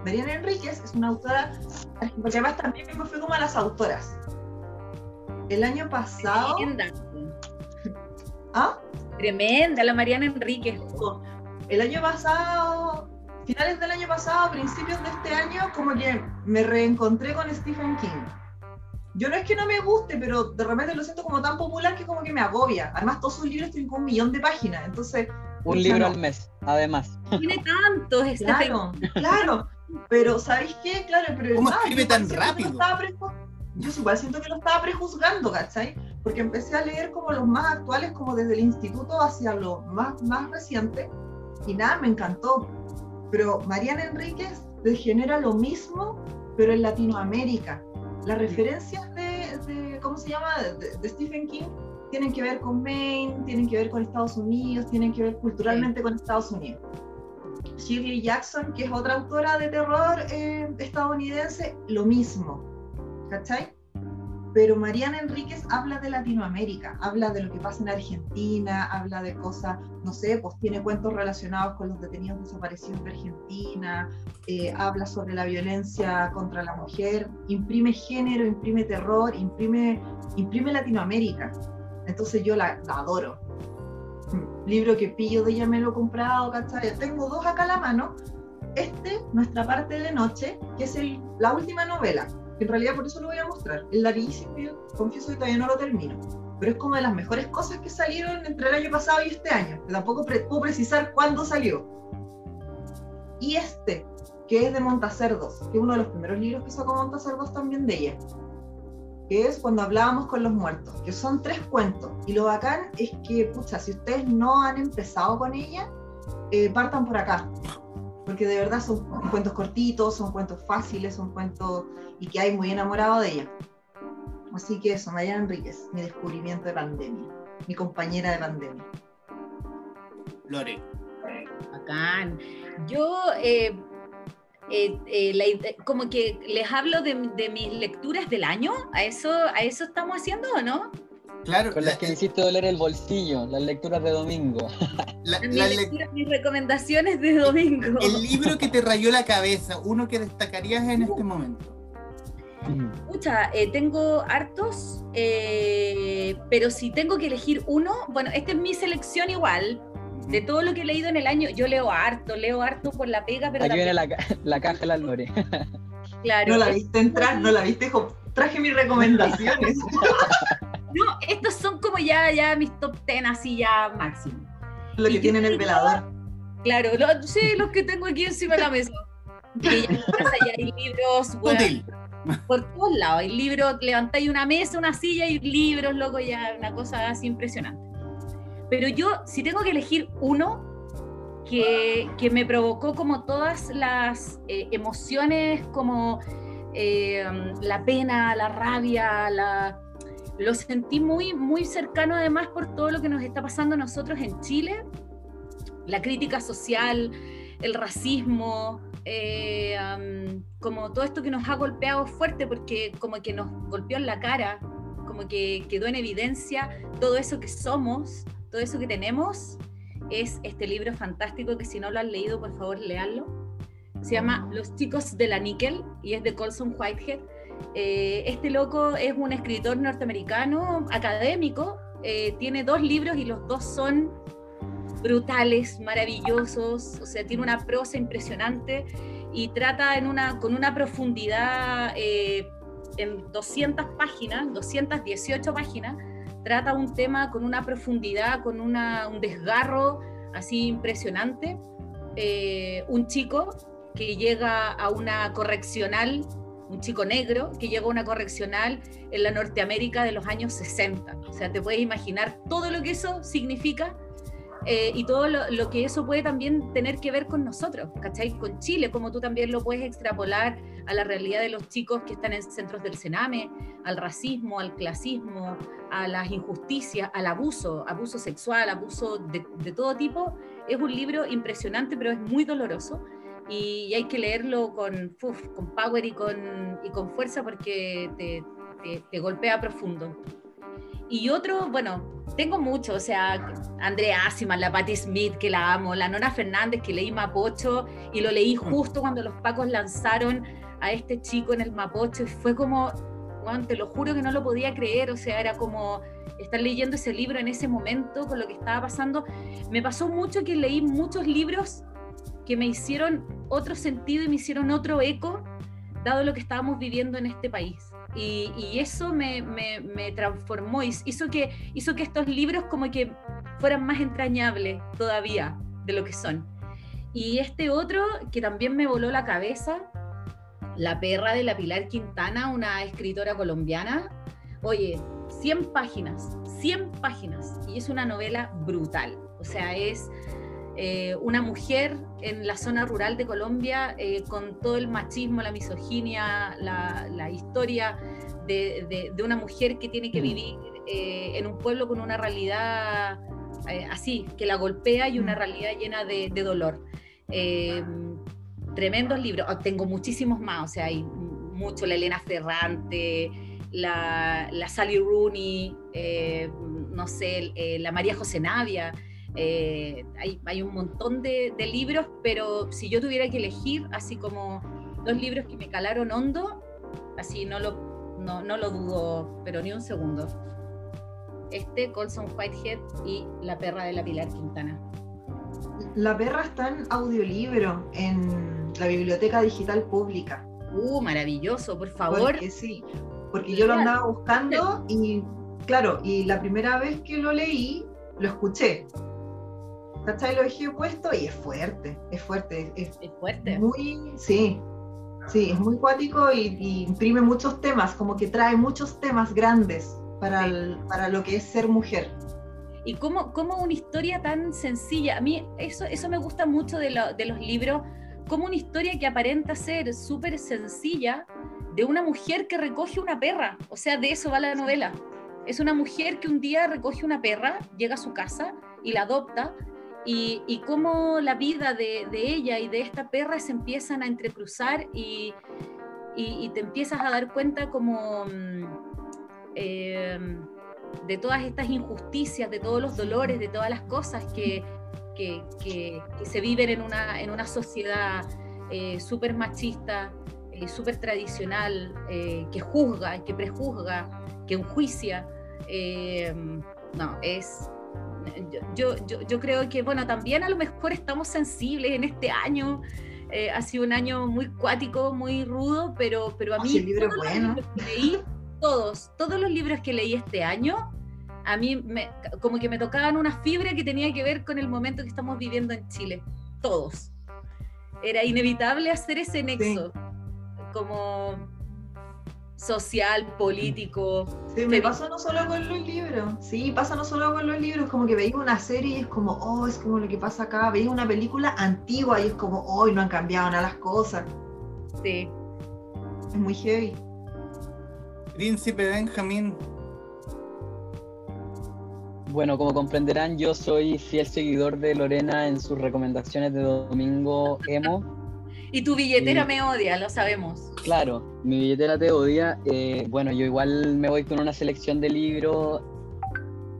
Mariana Enríquez es una autora, porque además también me fui como a las autoras. El año pasado, tremenda. ¿ah? Tremenda, la Mariana Enríquez. el año pasado, finales del año pasado, principios de este año, como que me reencontré con Stephen King. Yo no es que no me guste, pero de repente lo siento como tan popular que como que me agobia. Además, todos sus libros tienen como un millón de páginas, entonces Un libro no. al mes, además. Tiene tantos, este Claro, claro. Pero, ¿sabéis qué? Claro, pero. ¿Cómo escribe tan rápido? Yo igual siento que lo estaba prejuzgando, ¿cachai? Porque empecé a leer como los más actuales, como desde el instituto hacia lo más, más reciente, y nada, me encantó. Pero Mariana Enríquez te genera lo mismo, pero en Latinoamérica. Las referencias de, de- ¿cómo se llama?, de, de Stephen King tienen que ver con Maine, tienen que ver con Estados Unidos, tienen que ver culturalmente con Estados Unidos. Shirley Jackson, que es otra autora de terror eh, estadounidense, lo mismo. ¿Cachai? Pero Mariana Enríquez habla de Latinoamérica, habla de lo que pasa en Argentina, habla de cosas, no sé, pues tiene cuentos relacionados con los detenidos desaparecidos de Argentina, eh, habla sobre la violencia contra la mujer, imprime género, imprime terror, imprime, imprime Latinoamérica. Entonces yo la, la adoro. Mm, Libro que pillo de ella me lo he comprado, ¿cachai? Tengo dos acá a la mano. Este, Nuestra parte de noche, que es el- la última novela, en realidad por eso lo voy a mostrar. Es larguísimo, yo confieso que todavía no lo termino. Pero es como de las mejores cosas que salieron entre el año pasado y este año. Tampoco pre- puedo precisar cuándo salió. Y este, que es de Montacerdos, que es uno de los primeros libros que sacó Montacerdos también de ella que es cuando hablábamos con los muertos, que son tres cuentos. Y lo bacán es que, pucha, si ustedes no han empezado con ella, eh, partan por acá. Porque de verdad son cuentos cortitos, son cuentos fáciles, son cuentos y que hay muy enamorado de ella. Así que eso, Mariana Enríquez, mi descubrimiento de pandemia. mi compañera de pandemia. Lore. Bacán. Yo, eh, eh, eh, la como que les hablo de, de mis lecturas del año, ¿a eso, ¿a eso estamos haciendo o no? Claro, Con la, las que me hiciste doler el bolsillo, las lecturas de domingo. la- Mis, la le- lecturas, mis recomendaciones de domingo. el libro que te rayó la cabeza, uno que destacarías en este momento. Escucha, eh, tengo hartos, eh, pero si tengo que elegir uno, bueno, esta es mi selección igual. De todo lo que he leído en el año, yo leo harto, leo harto por la pega, pero Aquí también, viene la, la caja de la Lore. claro, No la viste entrar, no la viste, dijo, traje mis recomendaciones. no, estos son como ya, ya mis top 10 así ya máximo. Lo que yo tiene en el velador. Claro, lo- sí, los que tengo aquí encima de la mesa. Que ya ya hay libros, bueno, Útil. por todos lados. Hay libros, levantáis una mesa, una silla y libros, loco, ya una cosa así impresionante. Pero yo, si tengo que elegir uno que, que me provocó como todas las eh, emociones, como eh, la pena, la rabia, la... Lo sentí muy, muy cercano además por todo lo que nos está pasando a nosotros en Chile, la crítica social, el racismo, eh, am, como todo esto que nos ha golpeado fuerte porque como que nos golpeó en la cara, como que quedó en evidencia todo eso que somos, todo eso que tenemos, es este libro fantástico que si no lo han leído, por favor, leanlo. Se llama Los chicos de la níquel y es de Colson Whitehead. Eh, este loco es un escritor norteamericano, académico, eh, tiene dos libros y los dos son brutales, maravillosos, o sea, tiene una prosa impresionante y trata en una, con una profundidad eh, en 200 páginas, 218 páginas, trata un tema con una profundidad, con una, un desgarro así impresionante. Un chico que llega a una correccional, un chico negro que llega a una correccional en la Norteamérica de los años 60. O sea, te puedes imaginar todo lo que eso significa eh, y todo lo, que eso puede también tener que ver con nosotros, ¿cachai? Con Chile, como tú también lo puedes extrapolar a la realidad de los chicos que están en centros del Sename, al racismo, al clasismo, a las injusticias, al abuso, abuso sexual, abuso de todo tipo. Es un libro impresionante, pero es muy doloroso y hay que leerlo con, uf, con power y con, y con fuerza porque te, te, te golpea profundo. Y otro, bueno, tengo mucho, o sea, Andrea Asiman, la Patti Smith, que la amo, la Nona Fernández, que leí Mapocho y lo leí justo cuando los pacos lanzaron a este chico en el Mapocho y fue como, bueno, te lo juro que no lo podía creer, o sea, era como estar leyendo ese libro en ese momento con lo que estaba pasando. Me pasó mucho que leí muchos libros que me hicieron otro sentido y me hicieron otro eco, dado lo que estábamos viviendo en este país. Y, eso me, me, me, transformó, hizo que, hizo que estos libros como que fueran más entrañables todavía de lo que son. Y este otro que también me voló la cabeza, La perra de la Pilar Quintana, una escritora colombiana. Oye, 100 páginas, 100 páginas, y es una novela brutal. O sea, es eh, una mujer en la zona rural de Colombia eh, con todo el machismo, la misoginia, la, la historia de, de, de, una mujer que tiene que vivir eh, en un pueblo con una realidad eh, así, que la golpea y una realidad llena de, de dolor. Eh, tremendos libros, oh, tengo muchísimos más, o sea, hay mucho, la Elena Ferrante, la, la Sally Rooney, eh, no sé, la María José Navia. Eh, hay, hay, un montón de, de, libros, pero si yo tuviera que elegir, así como dos libros que me calaron hondo, así no lo, no, no lo dudo, pero ni un segundo. Este, Colson Whitehead y La perra de la Pilar Quintana. La perra está en audiolibro en la Biblioteca Digital Pública. Uh, maravilloso, por favor. Porque sí, porque yo lo andaba buscando y, claro, y la primera vez que lo leí, lo escuché. ¿Cachai? Lo dejé puesto y es fuerte, es fuerte. Es, es fuerte. Muy, sí, sí, es muy cuático y, y, imprime muchos temas, como que trae muchos temas grandes para, sí. el, para lo que es ser mujer. Y cómo, cómo, una historia tan sencilla, a mí eso, eso me gusta mucho de, lo, de los libros, como una historia que aparenta ser súper sencilla de una mujer que recoge una perra, o sea, de eso va la novela. Es una mujer que un día recoge una perra, llega a su casa y la adopta, y, cómo la vida de, ella y de esta perra se empiezan a entrecruzar y, te empiezas a dar cuenta como mm, eh, de todas estas injusticias, de todos los dolores, de todas las cosas que se viven en una, en una sociedad eh, súper machista, eh, súper tradicional, eh, que juzga, que prejuzga, que enjuicia. eh, no, es... Yo, yo, yo, creo que, bueno, también a lo mejor estamos sensibles en este año. eh, ha sido un año muy cuático, muy rudo, pero, pero a Oh, mí sí, el libro todos los bueno. libros que leí, todos, todos los libros que leí este año, a mí me, como que me tocaban una fibra que tenía que ver con el momento que estamos viviendo en Chile. Todos. Era inevitable hacer ese nexo, como social, político. Sí, me pasa no solo con los libros, sí, pasa no solo con los libros, como que veis una serie y es como, oh, es como lo que pasa acá, veis una película antigua y es como, oh, no han cambiado nada las cosas, Sí. es muy heavy. Príncipe Benjamín, Bueno, como comprenderán, yo soy fiel seguidor de Lorena en sus recomendaciones de domingo emo. Y tu billetera Sí. me odia, lo sabemos. Claro, mi billetera te odia. eh, bueno, yo igual me voy con una selección de libros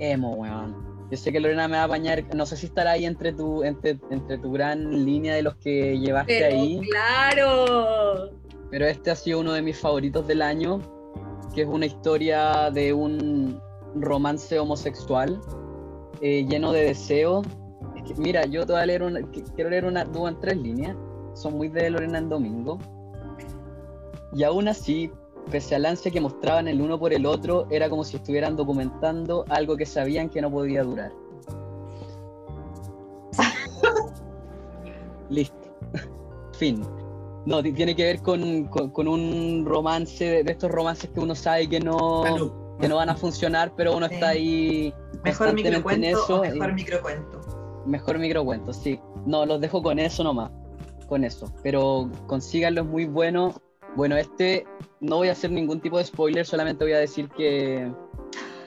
emo, weón. Yo sé que Lorena me va a apañar, no sé si estará ahí entre tu, entre, entre tu gran línea de los que llevaste Pero ahí, claro. pero este ha sido uno de mis favoritos del año, que es una historia de un romance homosexual eh, lleno de deseo. Es que, mira, yo te voy a leer una, qu- quiero leer una en tres líneas, son muy de Lorena en domingo. Y aún así, pese al ansia que mostraban el uno por el otro, era como si estuvieran documentando algo que sabían que no podía durar. Listo. fin. No, ti- tiene que ver con, con- con un romance, de, de estos romances que uno sabe que no, salud. que no van a funcionar, pero uno Sí. está ahí Mejor constantemente en microcuento eso. mejor microcuento. Mejor microcuento, sí. No, los dejo con eso nomás. Con eso. Pero consíganlo, es muy bueno. Bueno, este no voy a hacer ningún tipo de spoiler, solamente voy a decir que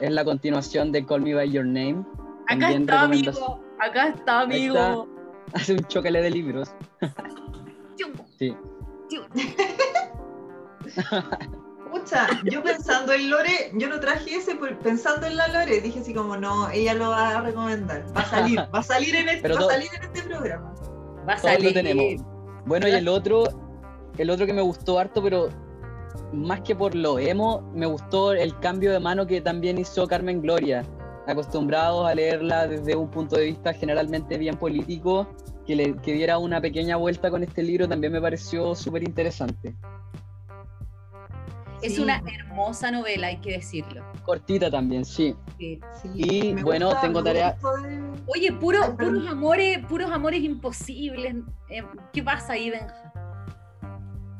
es la continuación de Call Me By Your Name. Acá También está, amigo. Acá está, amigo. está. Hace un chocale de libros. Sí. Pucha, yo pensando en Lore, yo no traje ese pensando en la Lore, dije así como, no, ella lo va a recomendar, va a salir, va a salir en este, va a todo- salir en este programa. Va a Todos lo salir. tenemos. Bueno, y el otro, el otro que me gustó harto, pero más que por lo emo, me gustó el cambio de mano que también hizo Carmen Gloria. Acostumbrados a leerla desde un punto de vista generalmente bien político, que, le, que diera una pequeña vuelta con este libro también me pareció súper interesante. Es Sí, una hermosa novela, hay que decirlo. Cortita también, sí. Sí. sí, y, me bueno, gusta- tengo tarea- de- Oye, puro- puros amores, puros amores imposibles. Eh, ¿Qué pasa ahí, Benja?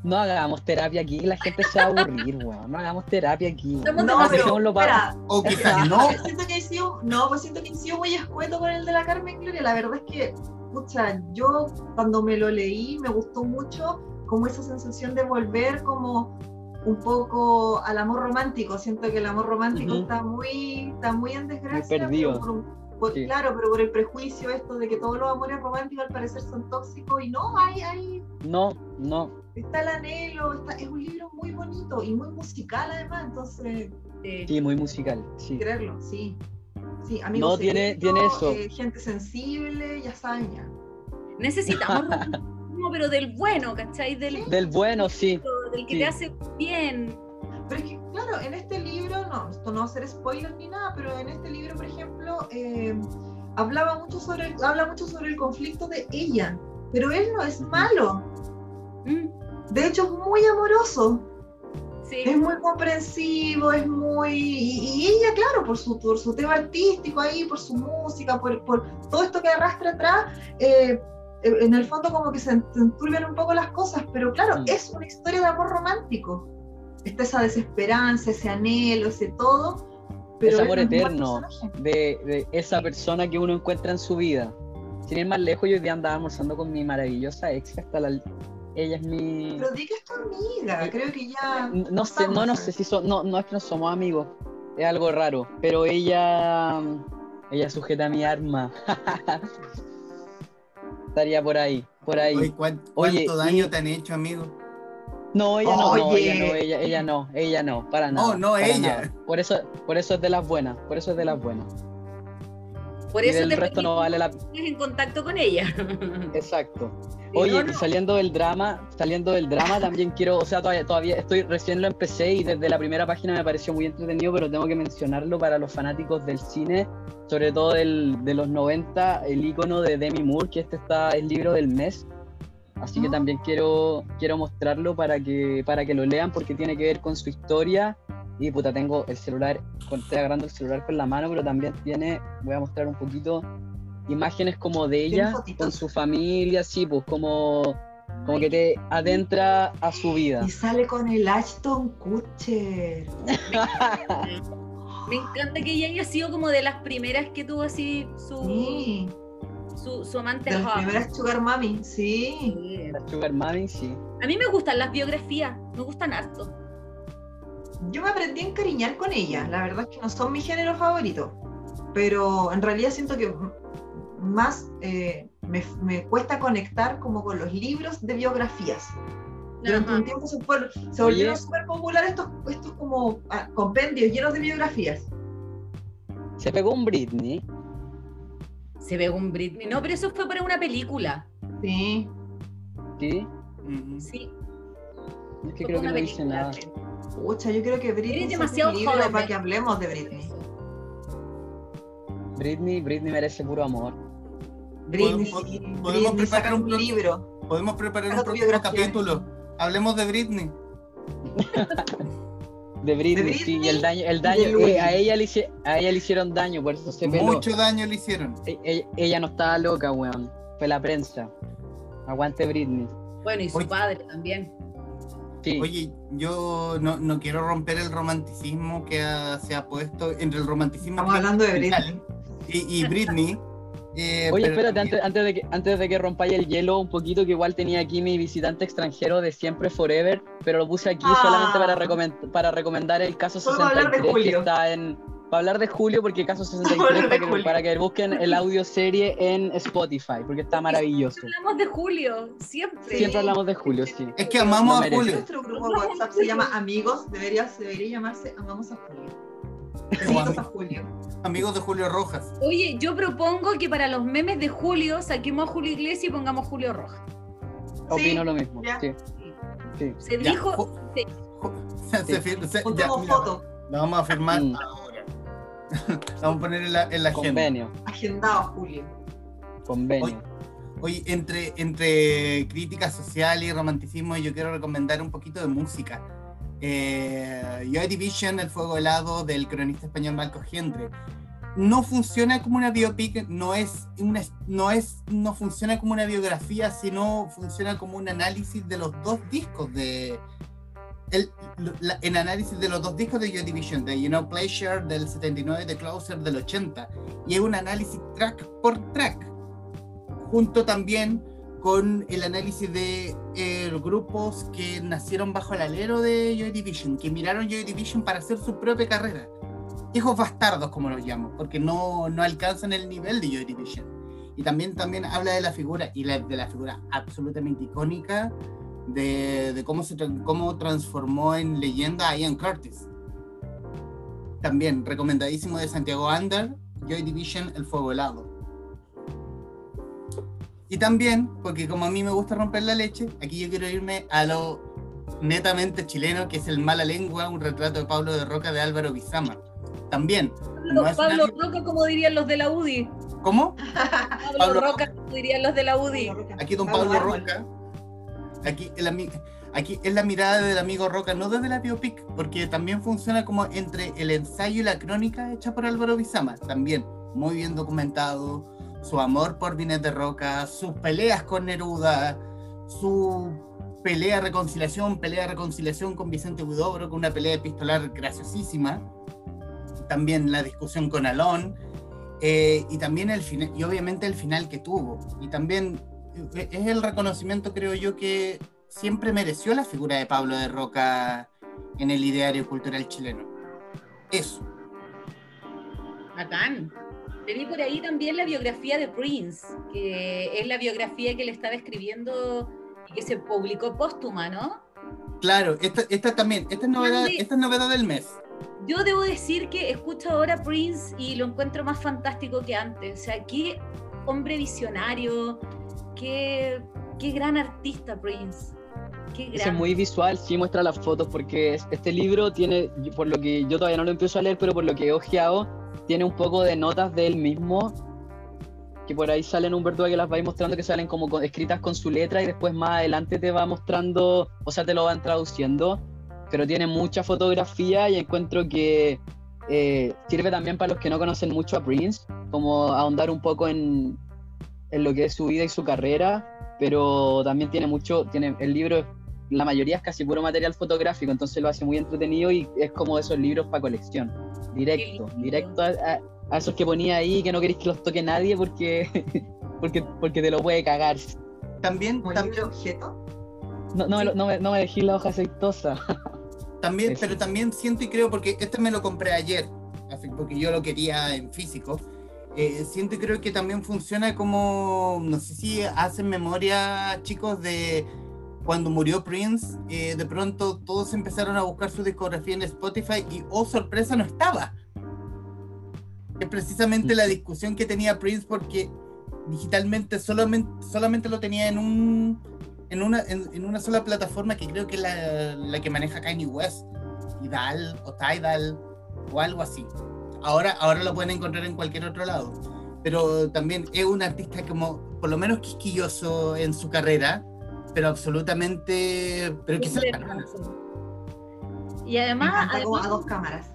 No hagamos terapia aquí, la gente se va a aburrir, weón. No hagamos terapia aquí. weón. No, pero, para- espera, O quizás no. siento que he sido, no, pues siento que he sido muy escueto con el de la Carmen Gloria. La verdad es que, pucha, yo cuando me lo leí me gustó mucho como esa sensación de volver como un poco al amor romántico. Siento que el amor romántico está muy, está muy en desgracia. perdido. pero por un- por- Sí. Claro, pero por el prejuicio esto de que todos los amores románticos al parecer son tóxicos y no, hay, hay, No, no. está el anhelo, está, es un libro muy bonito y muy musical además, entonces Sí. Sí, muy musical, sí. creerlo, sí. Sí, amigos. No, tiene- secretos, tiene eso. eh, gente sensible, ya saben ya. Necesitamos romanticismo, pero del bueno, ¿cachai? Del, Del bueno, sí. Del que sí. te hace bien. Pero es que, claro, en este libro, no, esto no va a ser spoiler ni nada, pero en este libro, por ejemplo, eh, hablaba mucho sobre el, habla mucho sobre el conflicto de ella, pero él no es malo, Mm, de hecho es muy amoroso, Sí. es muy comprensivo, es muy... Y, y ella, claro, por su, por su tema artístico ahí, por su música, por, por todo esto que arrastra atrás, eh, en el fondo como que se enturbian un poco las cosas, pero claro, Mm. es una historia de amor romántico. Está esa desesperanza, ese anhelo, ese todo. Pero Ese amor eterno. de, de esa persona que uno encuentra en su vida. Sin ir más lejos, yo hoy día andaba almorzando con mi maravillosa ex, hasta la... Ella es mi... Pero di que es tu amiga, creo que ya... No sé, no, no sé si son... No, no es que no somos amigos. es algo raro, pero ella, ella sujeta mi arma. Estaría por ahí, por ahí. Oye, ¿cuán- ¿cuánto, Oye, daño y- te han hecho, amigo? No, ella no, no, ella no, ella, ella no, ella no, para nada. no para ella. nada. Por eso, por eso es de las buenas, por eso es de las buenas. Por eso del te resto no vale la en contacto con ella. Exacto. Oye, no, y no. saliendo del drama, saliendo del drama también quiero, o sea, todavía, todavía estoy, recién lo empecé y desde la primera página me pareció muy entretenido, pero tengo que mencionarlo para los fanáticos del cine, sobre todo del, de los 90, el icono de Demi Moore, que este está el libro del mes. Así que Ah. también quiero, quiero mostrarlo para que, para que lo lean porque tiene que ver con su historia. Y puta, tengo el celular, estoy agarrando el celular con la mano, pero también tiene, voy a mostrar un poquito, imágenes como de ¿Tiene ella, con su familia, sí, pues como, como que te adentra a su vida. Y sale con el Ashton Kutcher. Me encanta que ella haya sido como de las primeras que tuvo así su, Sí. su, su amante De las primeras Sugar Mami. Sí. Sí. Sugar Mami, sí. A mí me gustan las biografías, me gustan harto. Yo me aprendí a encariñar con ella. La verdad es que no son mi género favorito. Pero en realidad siento que más eh, me, me cuesta conectar como con los libros de biografías. Durante Ajá. un tiempo se, volvieron súper populares estos, estos como ah, compendios llenos de biografías. Se pegó un Britney. Se ve un Britney. No, pero eso fue para una película. Sí. Sí. Sí. Es que creo que no dice nada. Pucha, yo creo que Britney saque demasiado un libro joven, para que hablemos de Britney. Britney, Britney merece puro amor. Britney, Podemos- preparar un libro. Podemos preparar Saca un próximo capítulo. Hablemos de Britney. De Britney, De sí, y el daño, el daño, eh, a ella le hice- a ella le hicieron daño, por eso se peló. Mucho daño le hicieron. E- e- ella no estaba loca, weón. Fue la prensa. Aguante Britney. Bueno, y su Oye. padre también. Sí. Oye, yo no, no quiero romper el romanticismo que ha- se ha puesto entre el romanticismo Estamos hablando de Britney. y, y Britney. eh, Oye, espérate, también- antes, antes de que, antes de que rompáis el hielo un poquito, que igual tenía aquí mi visitante extranjero de siempre Forever, pero lo puse aquí Ah. solamente para, recomen- para recomendar el caso Solo para hablar de 63 que está en... Para hablar de Julio, porque caso Para 63 hablar de para que, Julio. para que busquen el audio serie en Spotify, porque está maravilloso. Hablamos de Julio, siempre. Siempre hablamos de Julio, sí. Es que amamos a. Julio. Nuestro grupo de WhatsApp se llama Amigos, debería, debería llamarse Amamos a Julio. Besitos a Julio. Amigos de Julio Rojas. Oye, yo propongo que para los memes de Julio saquemos a Julio Iglesias y pongamos Julio Roja. Opino lo mismo. Sí. Sí. Se Ya, dijo. Ju- sí. Ju- se- se se- ya, Juntamos mira, fotos, Lo vamos a firmar Mm. ahora. vamos a poner en la, en la agenda. Convenio. agendado Julio. Convenio. Oye, entre, entre crítica social y romanticismo, yo quiero recomendar un poquito de música. Eh, Joy Division, El Fuego Helado, del cronista español Marcos Gendre. No funciona como una biopic, no es una, no es, no funciona como una biografía, sino funciona como un análisis de los dos discos de, el, la- en análisis de los dos discos de Joy Division, de You Know Pleasure del 79 y de Closer del 80. Y es un análisis track por track junto también con el análisis de eh, grupos que nacieron bajo el alero de Joy Division, que miraron Joy Division para hacer su propia carrera. Hijos bastardos, como los llamo, porque no, no alcanzan el nivel de Joy Division. Y también, también habla de la figura, y la- de la figura absolutamente icónica de, de cómo, se, tra- cómo transformó en leyenda a Ian Curtis. También, recomendadísimo de Santiago Ander, Joy Division, El Fuego Helado. Y también, porque como a mí me gusta romper la leche, aquí yo quiero irme a lo netamente chileno, que es el Mala Lengua, un retrato de Pablo de Roca de Álvaro Bizama. También, Pablo, no Pablo una- Roca, como dirían los de la UDI. ¿cómo? Pablo, Pablo Roca, como dirían los de la UDI. Aquí don Pablo Pablo. Roca. Aquí, el aquí es la mirada del amigo Roca, no desde la biopic, porque también funciona como entre el ensayo y la crónica hecha por Álvaro Bizama. También muy bien documentado, su amor por Vinet de Roca, sus peleas con Neruda, su pelea reconciliación, pelea reconciliación con Vicente Huidobro, con una pelea epistolar graciosísima. También la discusión con Alón. eh, y también el final, y obviamente el final que tuvo. Y también es el reconocimiento, creo yo, que siempre mereció la figura de Pablo de Roca en el ideario cultural chileno. Eso. Bacán. Leí por ahí también la biografía de Prince, que es la biografía que le estaba escribiendo y que se publicó póstuma, ¿no? Claro, esta, esta también, esta es, novedad, esta es novedad del mes. Yo debo decir que escucho ahora Prince y lo encuentro más fantástico que antes. O sea, qué hombre visionario, qué, qué gran artista Prince. Es muy visual, sí muestra las fotos, porque es- este libro tiene, por lo que yo todavía no lo empiezo a leer, pero por lo que he ojeado, tiene un poco de notas de él mismo, que por ahí salen Humberto que las va a ir mostrando, que salen como con- escritas con su letra y después más adelante te va mostrando, o sea, te lo van traduciendo, pero tiene mucha fotografía y encuentro que eh, sirve también para los que no conocen mucho a Prince, como ahondar un poco en, en lo que es su vida y su carrera, pero también tiene mucho, tiene el libro, la mayoría es casi puro material fotográfico, entonces lo hace muy entretenido y es como de esos libros para colección, directo, directo a, a- a esos que ponía ahí que no queréis que los toque nadie porque, porque, porque te lo puede cagar. También, también, objeto. No, no, no, me, no me dejéis la hoja aceitosa. también pero también siento y creo, porque este me lo compré ayer, porque yo lo quería en físico. Eh, siento y creo que también funciona como, no sé si hacen memoria, chicos, de cuando murió Prince, eh, de pronto todos empezaron a buscar su discografía en Spotify y, oh sorpresa, no estaba. Es precisamente la discusión que tenía Prince porque digitalmente solamente, solamente lo tenía en un en una, en, en una sola plataforma que creo que es la, la que maneja Kanye West, Tidal o Tidal o algo así. Ahora, ahora lo pueden encontrar en cualquier otro lado. Pero también es un artista como, por lo menos quisquilloso en su carrera, pero absolutamente... Pero hermoso. Y además, como a además dos cámaras.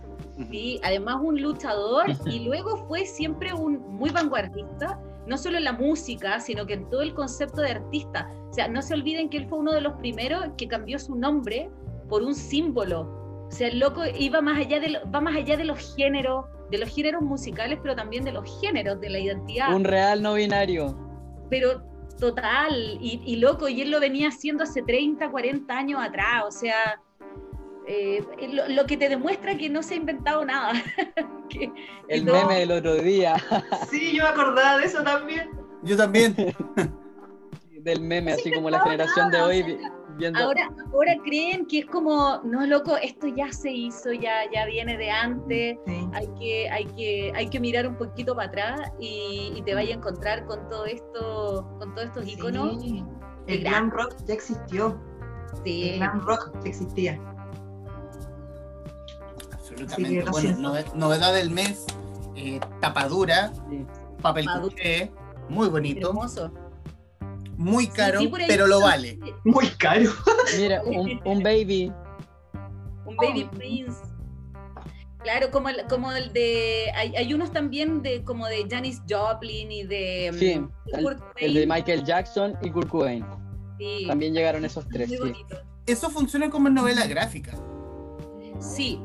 Sí, además un luchador y luego fue siempre un muy vanguardista, no solo en la música, sino que en todo el concepto de artista. O sea, no se olviden que él fue uno de los primeros que cambió su nombre por un símbolo. O sea, el loco iba más allá de, lo- va más allá de los géneros, de los géneros musicales, pero también de los géneros, de la identidad. Un real no binario. Pero total, y, y loco, y él lo venía haciendo hace 30, 40 años atrás, o sea, eh, lo, lo que te demuestra que no se ha inventado nada. Que- El no, meme del otro día, Sí, yo me acordaba de eso también. Yo también. del meme, No así como la generación de hoy o sea, vi- viendo... Ahora, ahora creen que es como, no, loco, esto ya se hizo, ya, ya viene de antes, Sí. hay que, hay que, hay que mirar un poquito para atrás y, y te vaya a encontrar con todo esto, con todos estos iconos. Sí. El glam rock ya existió. El Sí. glam rock ya existía. Absolutamente. bueno, novedad del mes, eh, tapadura, Sí. papel Tapadura. cuché, muy bonito, Hermoso. Muy Sí, caro, sí, pero lo vale. Muy caro. Mira, un, un baby. Un Baby Oh. Prince. Claro, como el, como el de. Hay, hay unos también de como de Janis Joplin y de. Sí, mm, el, Kurt el de. Michael Jackson y Kurt Cobain. Sí, También llegaron esos tres, muy sí. bonito. Eso funciona como en novela gráfica. Sí,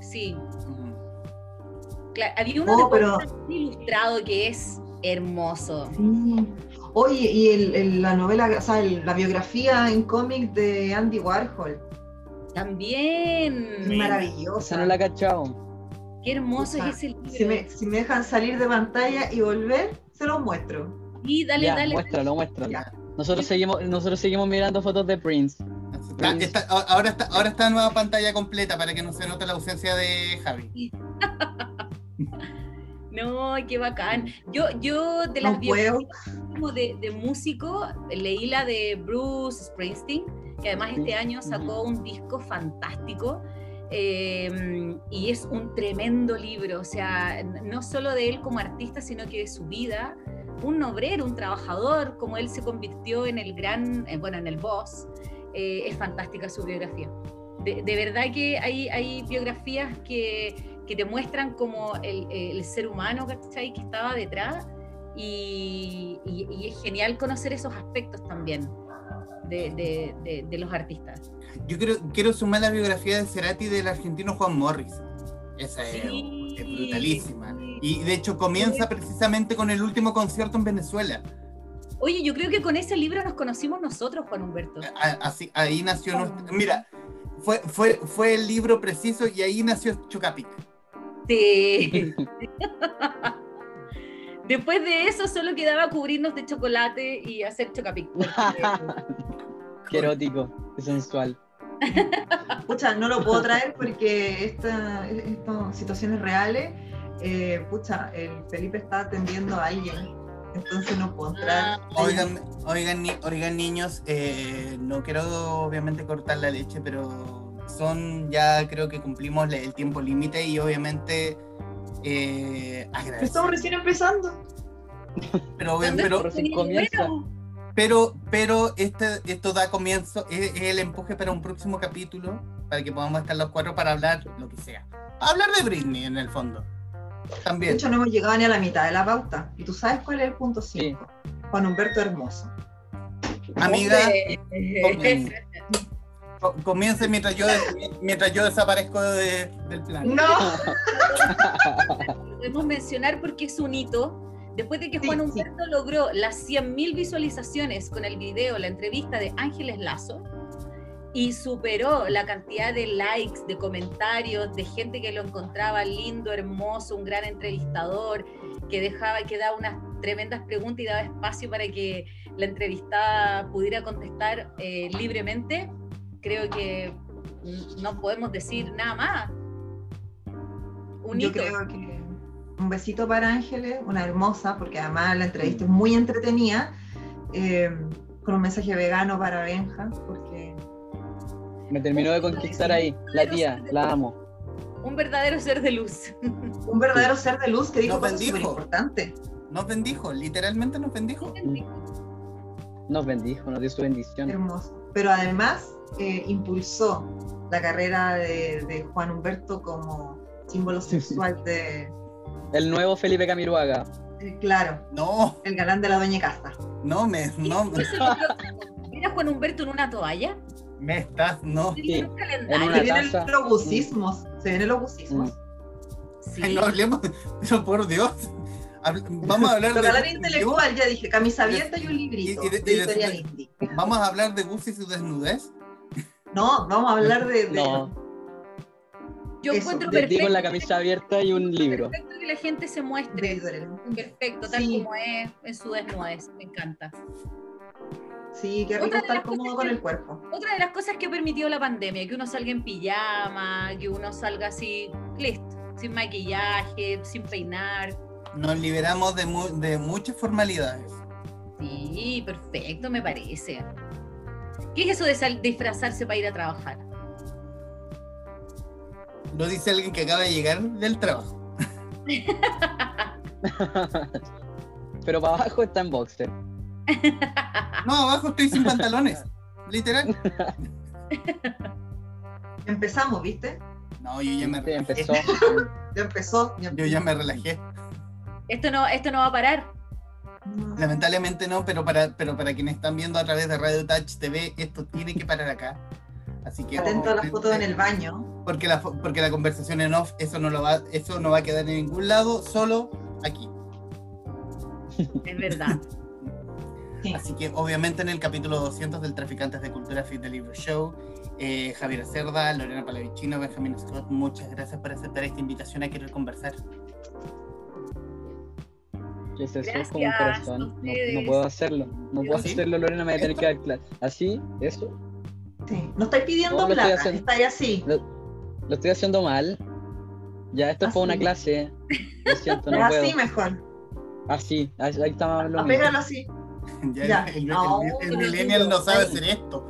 sí. Claro, había uno Oh, de pero- ilustrado que es hermoso. Sí. Oye, y el, el- la novela, o sea, el- la biografía en cómic de Andy Warhol. También. Sí. Maravillosa. No la cachado. Qué hermoso es ese libro. Si me, si me dejan salir de pantalla y volver, se los muestro. Sí, dale, ya, dale. muéstralo, muéstralo. Ya. Nosotros seguimos, nosotros seguimos mirando fotos de Prince. Ah, está- ahora, está, ahora está nueva pantalla completa para que no se note la ausencia de Javi. No, qué bacán. Yo, yo de las No como de, de músico, leí la de Bruce Springsteen, que además este año sacó un disco fantástico. eh, y es un tremendo libro, o sea, no solo de él como artista, sino que de su vida, un obrero, un trabajador, como él se convirtió en el gran, eh, bueno, en el boss, eh, es fantástica su biografía. De, de verdad que hay, hay biografías que, que te muestran como el, el ser humano, ¿cachai? Que estaba detrás y, y- y es genial conocer esos aspectos también de, de- de- de los artistas. Yo quiero, quiero sumar la biografía de Cerati del argentino Juan Morris. Esa es, Sí, es brutalísima. sí. Y de hecho comienza precisamente con el último concierto en Venezuela. Oye, yo creo que con ese libro nos conocimos nosotros, Juan Humberto. Así, ahí nació nuestra- Mira, fue, fue, fue el libro preciso y ahí nació Chocapic. Sí. Después de eso solo quedaba cubrirnos de chocolate y hacer chocapic. Qué erótico, qué sensual. Pucha, no lo puedo traer porque esta- estas situaciones reales, eh, pucha, el Felipe está atendiendo a alguien, entonces no puedo entrar. Oigan, oigan, ni- oigan niños, eh, no quiero obviamente cortar la leche, pero son ya creo que cumplimos el tiempo límite y obviamente eh, agradecer. Estamos recién empezando. Pero, ¿Dónde pero, comienza. pero, pero este, esto da comienzo, es, es el empuje para un próximo capítulo, para que podamos estar los cuatro para hablar lo que sea. Hablar de Britney en el fondo. De También. hecho, no hemos llegado ni a la mitad de la pauta. ¿Y tú sabes cuál es el punto 5? Juan Humberto Hermoso. Amiga, comience mientras yo, mientras yo desaparezco de- del plan. No, Podemos mencionar porque es un hito. Después de que Sí, Juan sí. Humberto logró las 100.000 visualizaciones con el video, la entrevista de Ángeles Lazo, y superó la cantidad de likes, de comentarios, de gente que lo encontraba lindo, hermoso, un gran entrevistador, que dejaba, que daba unas tremendas preguntas y daba espacio para que la entrevistada pudiera contestar eh, libremente, creo que no podemos decir nada más. Un yo hito. creo que un besito para Ángeles, una hermosa, porque además la entrevista es muy entretenida, eh, con un mensaje vegano para Benja, porque Me terminó de conquistar ahí, la tía, la amo. Un verdadero ser de luz. un verdadero ser de luz que dijo Nos bendijo. súper importantes. Nos bendijo, literalmente nos bendijo. Nos bendijo, nos dio su bendición. Hermoso. Pero además eh, impulsó la carrera de, de Juan Humberto como símbolo sexual de, El nuevo Felipe Camiruaga. eh, claro, No, el galán de la doña casa. no me, no me, Eso es lo que- ¿Era Juan Humberto en una toalla? me estás, no. Se vienen taza. los bucismos, se vienen los bucismos. Sí. Ay, no hablemos, pero por Dios. Vamos a hablar de. galán intelectual, ya dije, camisa abierta y un librito y de- de y de- editorial indie. Vamos a hablar de Gus y su desnudez. No, vamos a hablar de, de- No, Yo Eso, encuentro perfecto, digo con la camisa abierta y un libro. perfecto que la gente se muestre perfecto, tal Sí. como es, en su desnudez. Me encanta. Sí, qué rico estar cómodo con que- el cuerpo. Otra de las cosas que ha permitido la pandemia, que uno salga en pijama, que uno salga así, listo, sin maquillaje, sin peinar. Nos liberamos de, mu- de muchas formalidades. Sí, perfecto, me parece. ¿Qué es eso de sal- disfrazarse para ir a trabajar? Lo dice alguien que acaba de llegar del trabajo. Pero para abajo está en boxer. No, abajo estoy sin pantalones. Literal. Empezamos, ¿viste? No, yo ya me Sí, relajé. empezó. Ya empezó. ya Yo ya me relajé. Esto no, esto no va a parar. Lamentablemente no, pero para, pero para quienes están viendo a través de Radio Touch TV, esto tiene que parar acá. Así que Atento a las fotos en el baño. porque la, porque la conversación en off, eso no lo va, eso no va a quedar en ningún lado, solo aquí. Es verdad. Sí. Así que obviamente en el capítulo 200 del Traficantes de Cultura Fit del Libro Show, eh, Javier Cerda, Lorena Palavicino, Benjamín Scott, muchas gracias por aceptar esta invitación a querer conversar. Que es eso Gracias con corazón. No, no puedo hacerlo. No puedo ¿Sí? hacerlo, Lorena, me va a tener que dar clase. ¿Así? ¿Eso? Sí. No estáis pidiendo No, lo estoy plata, haciendo. estáis así. Lo estoy haciendo mal. Ya, esto es para una Así. clase. Lo siento, no así puedo. mejor. Así, ahí ahí está lo. Apégalo así. Ya, Ya. El, el- No, el- millennial no, sabe hacer esto.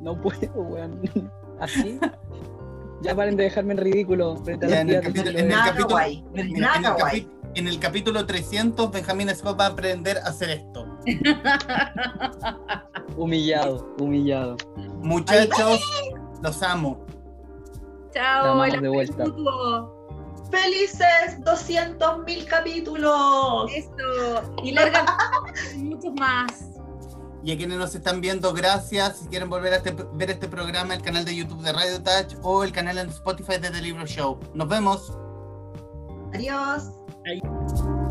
No puedo, weón. ¿Así? Ya paren de dejarme en ridículo frente a Ya, las en el capítulo- en el Nada capítulo- en, el capítulo 300, Benjamín Scott va a aprender a hacer esto. Humillado, humillado. Muchachos, los amo. Chao, amamos el de vuelta. ¡Felices 200.000 capítulos! Eso. Y larga muchos más. Y a quienes nos están viendo, gracias. Si quieren volver a este- ver este programa, el canal de YouTube de Radio Touch o el canal en Spotify de The Libro Show. Nos vemos. Adiós. Bye.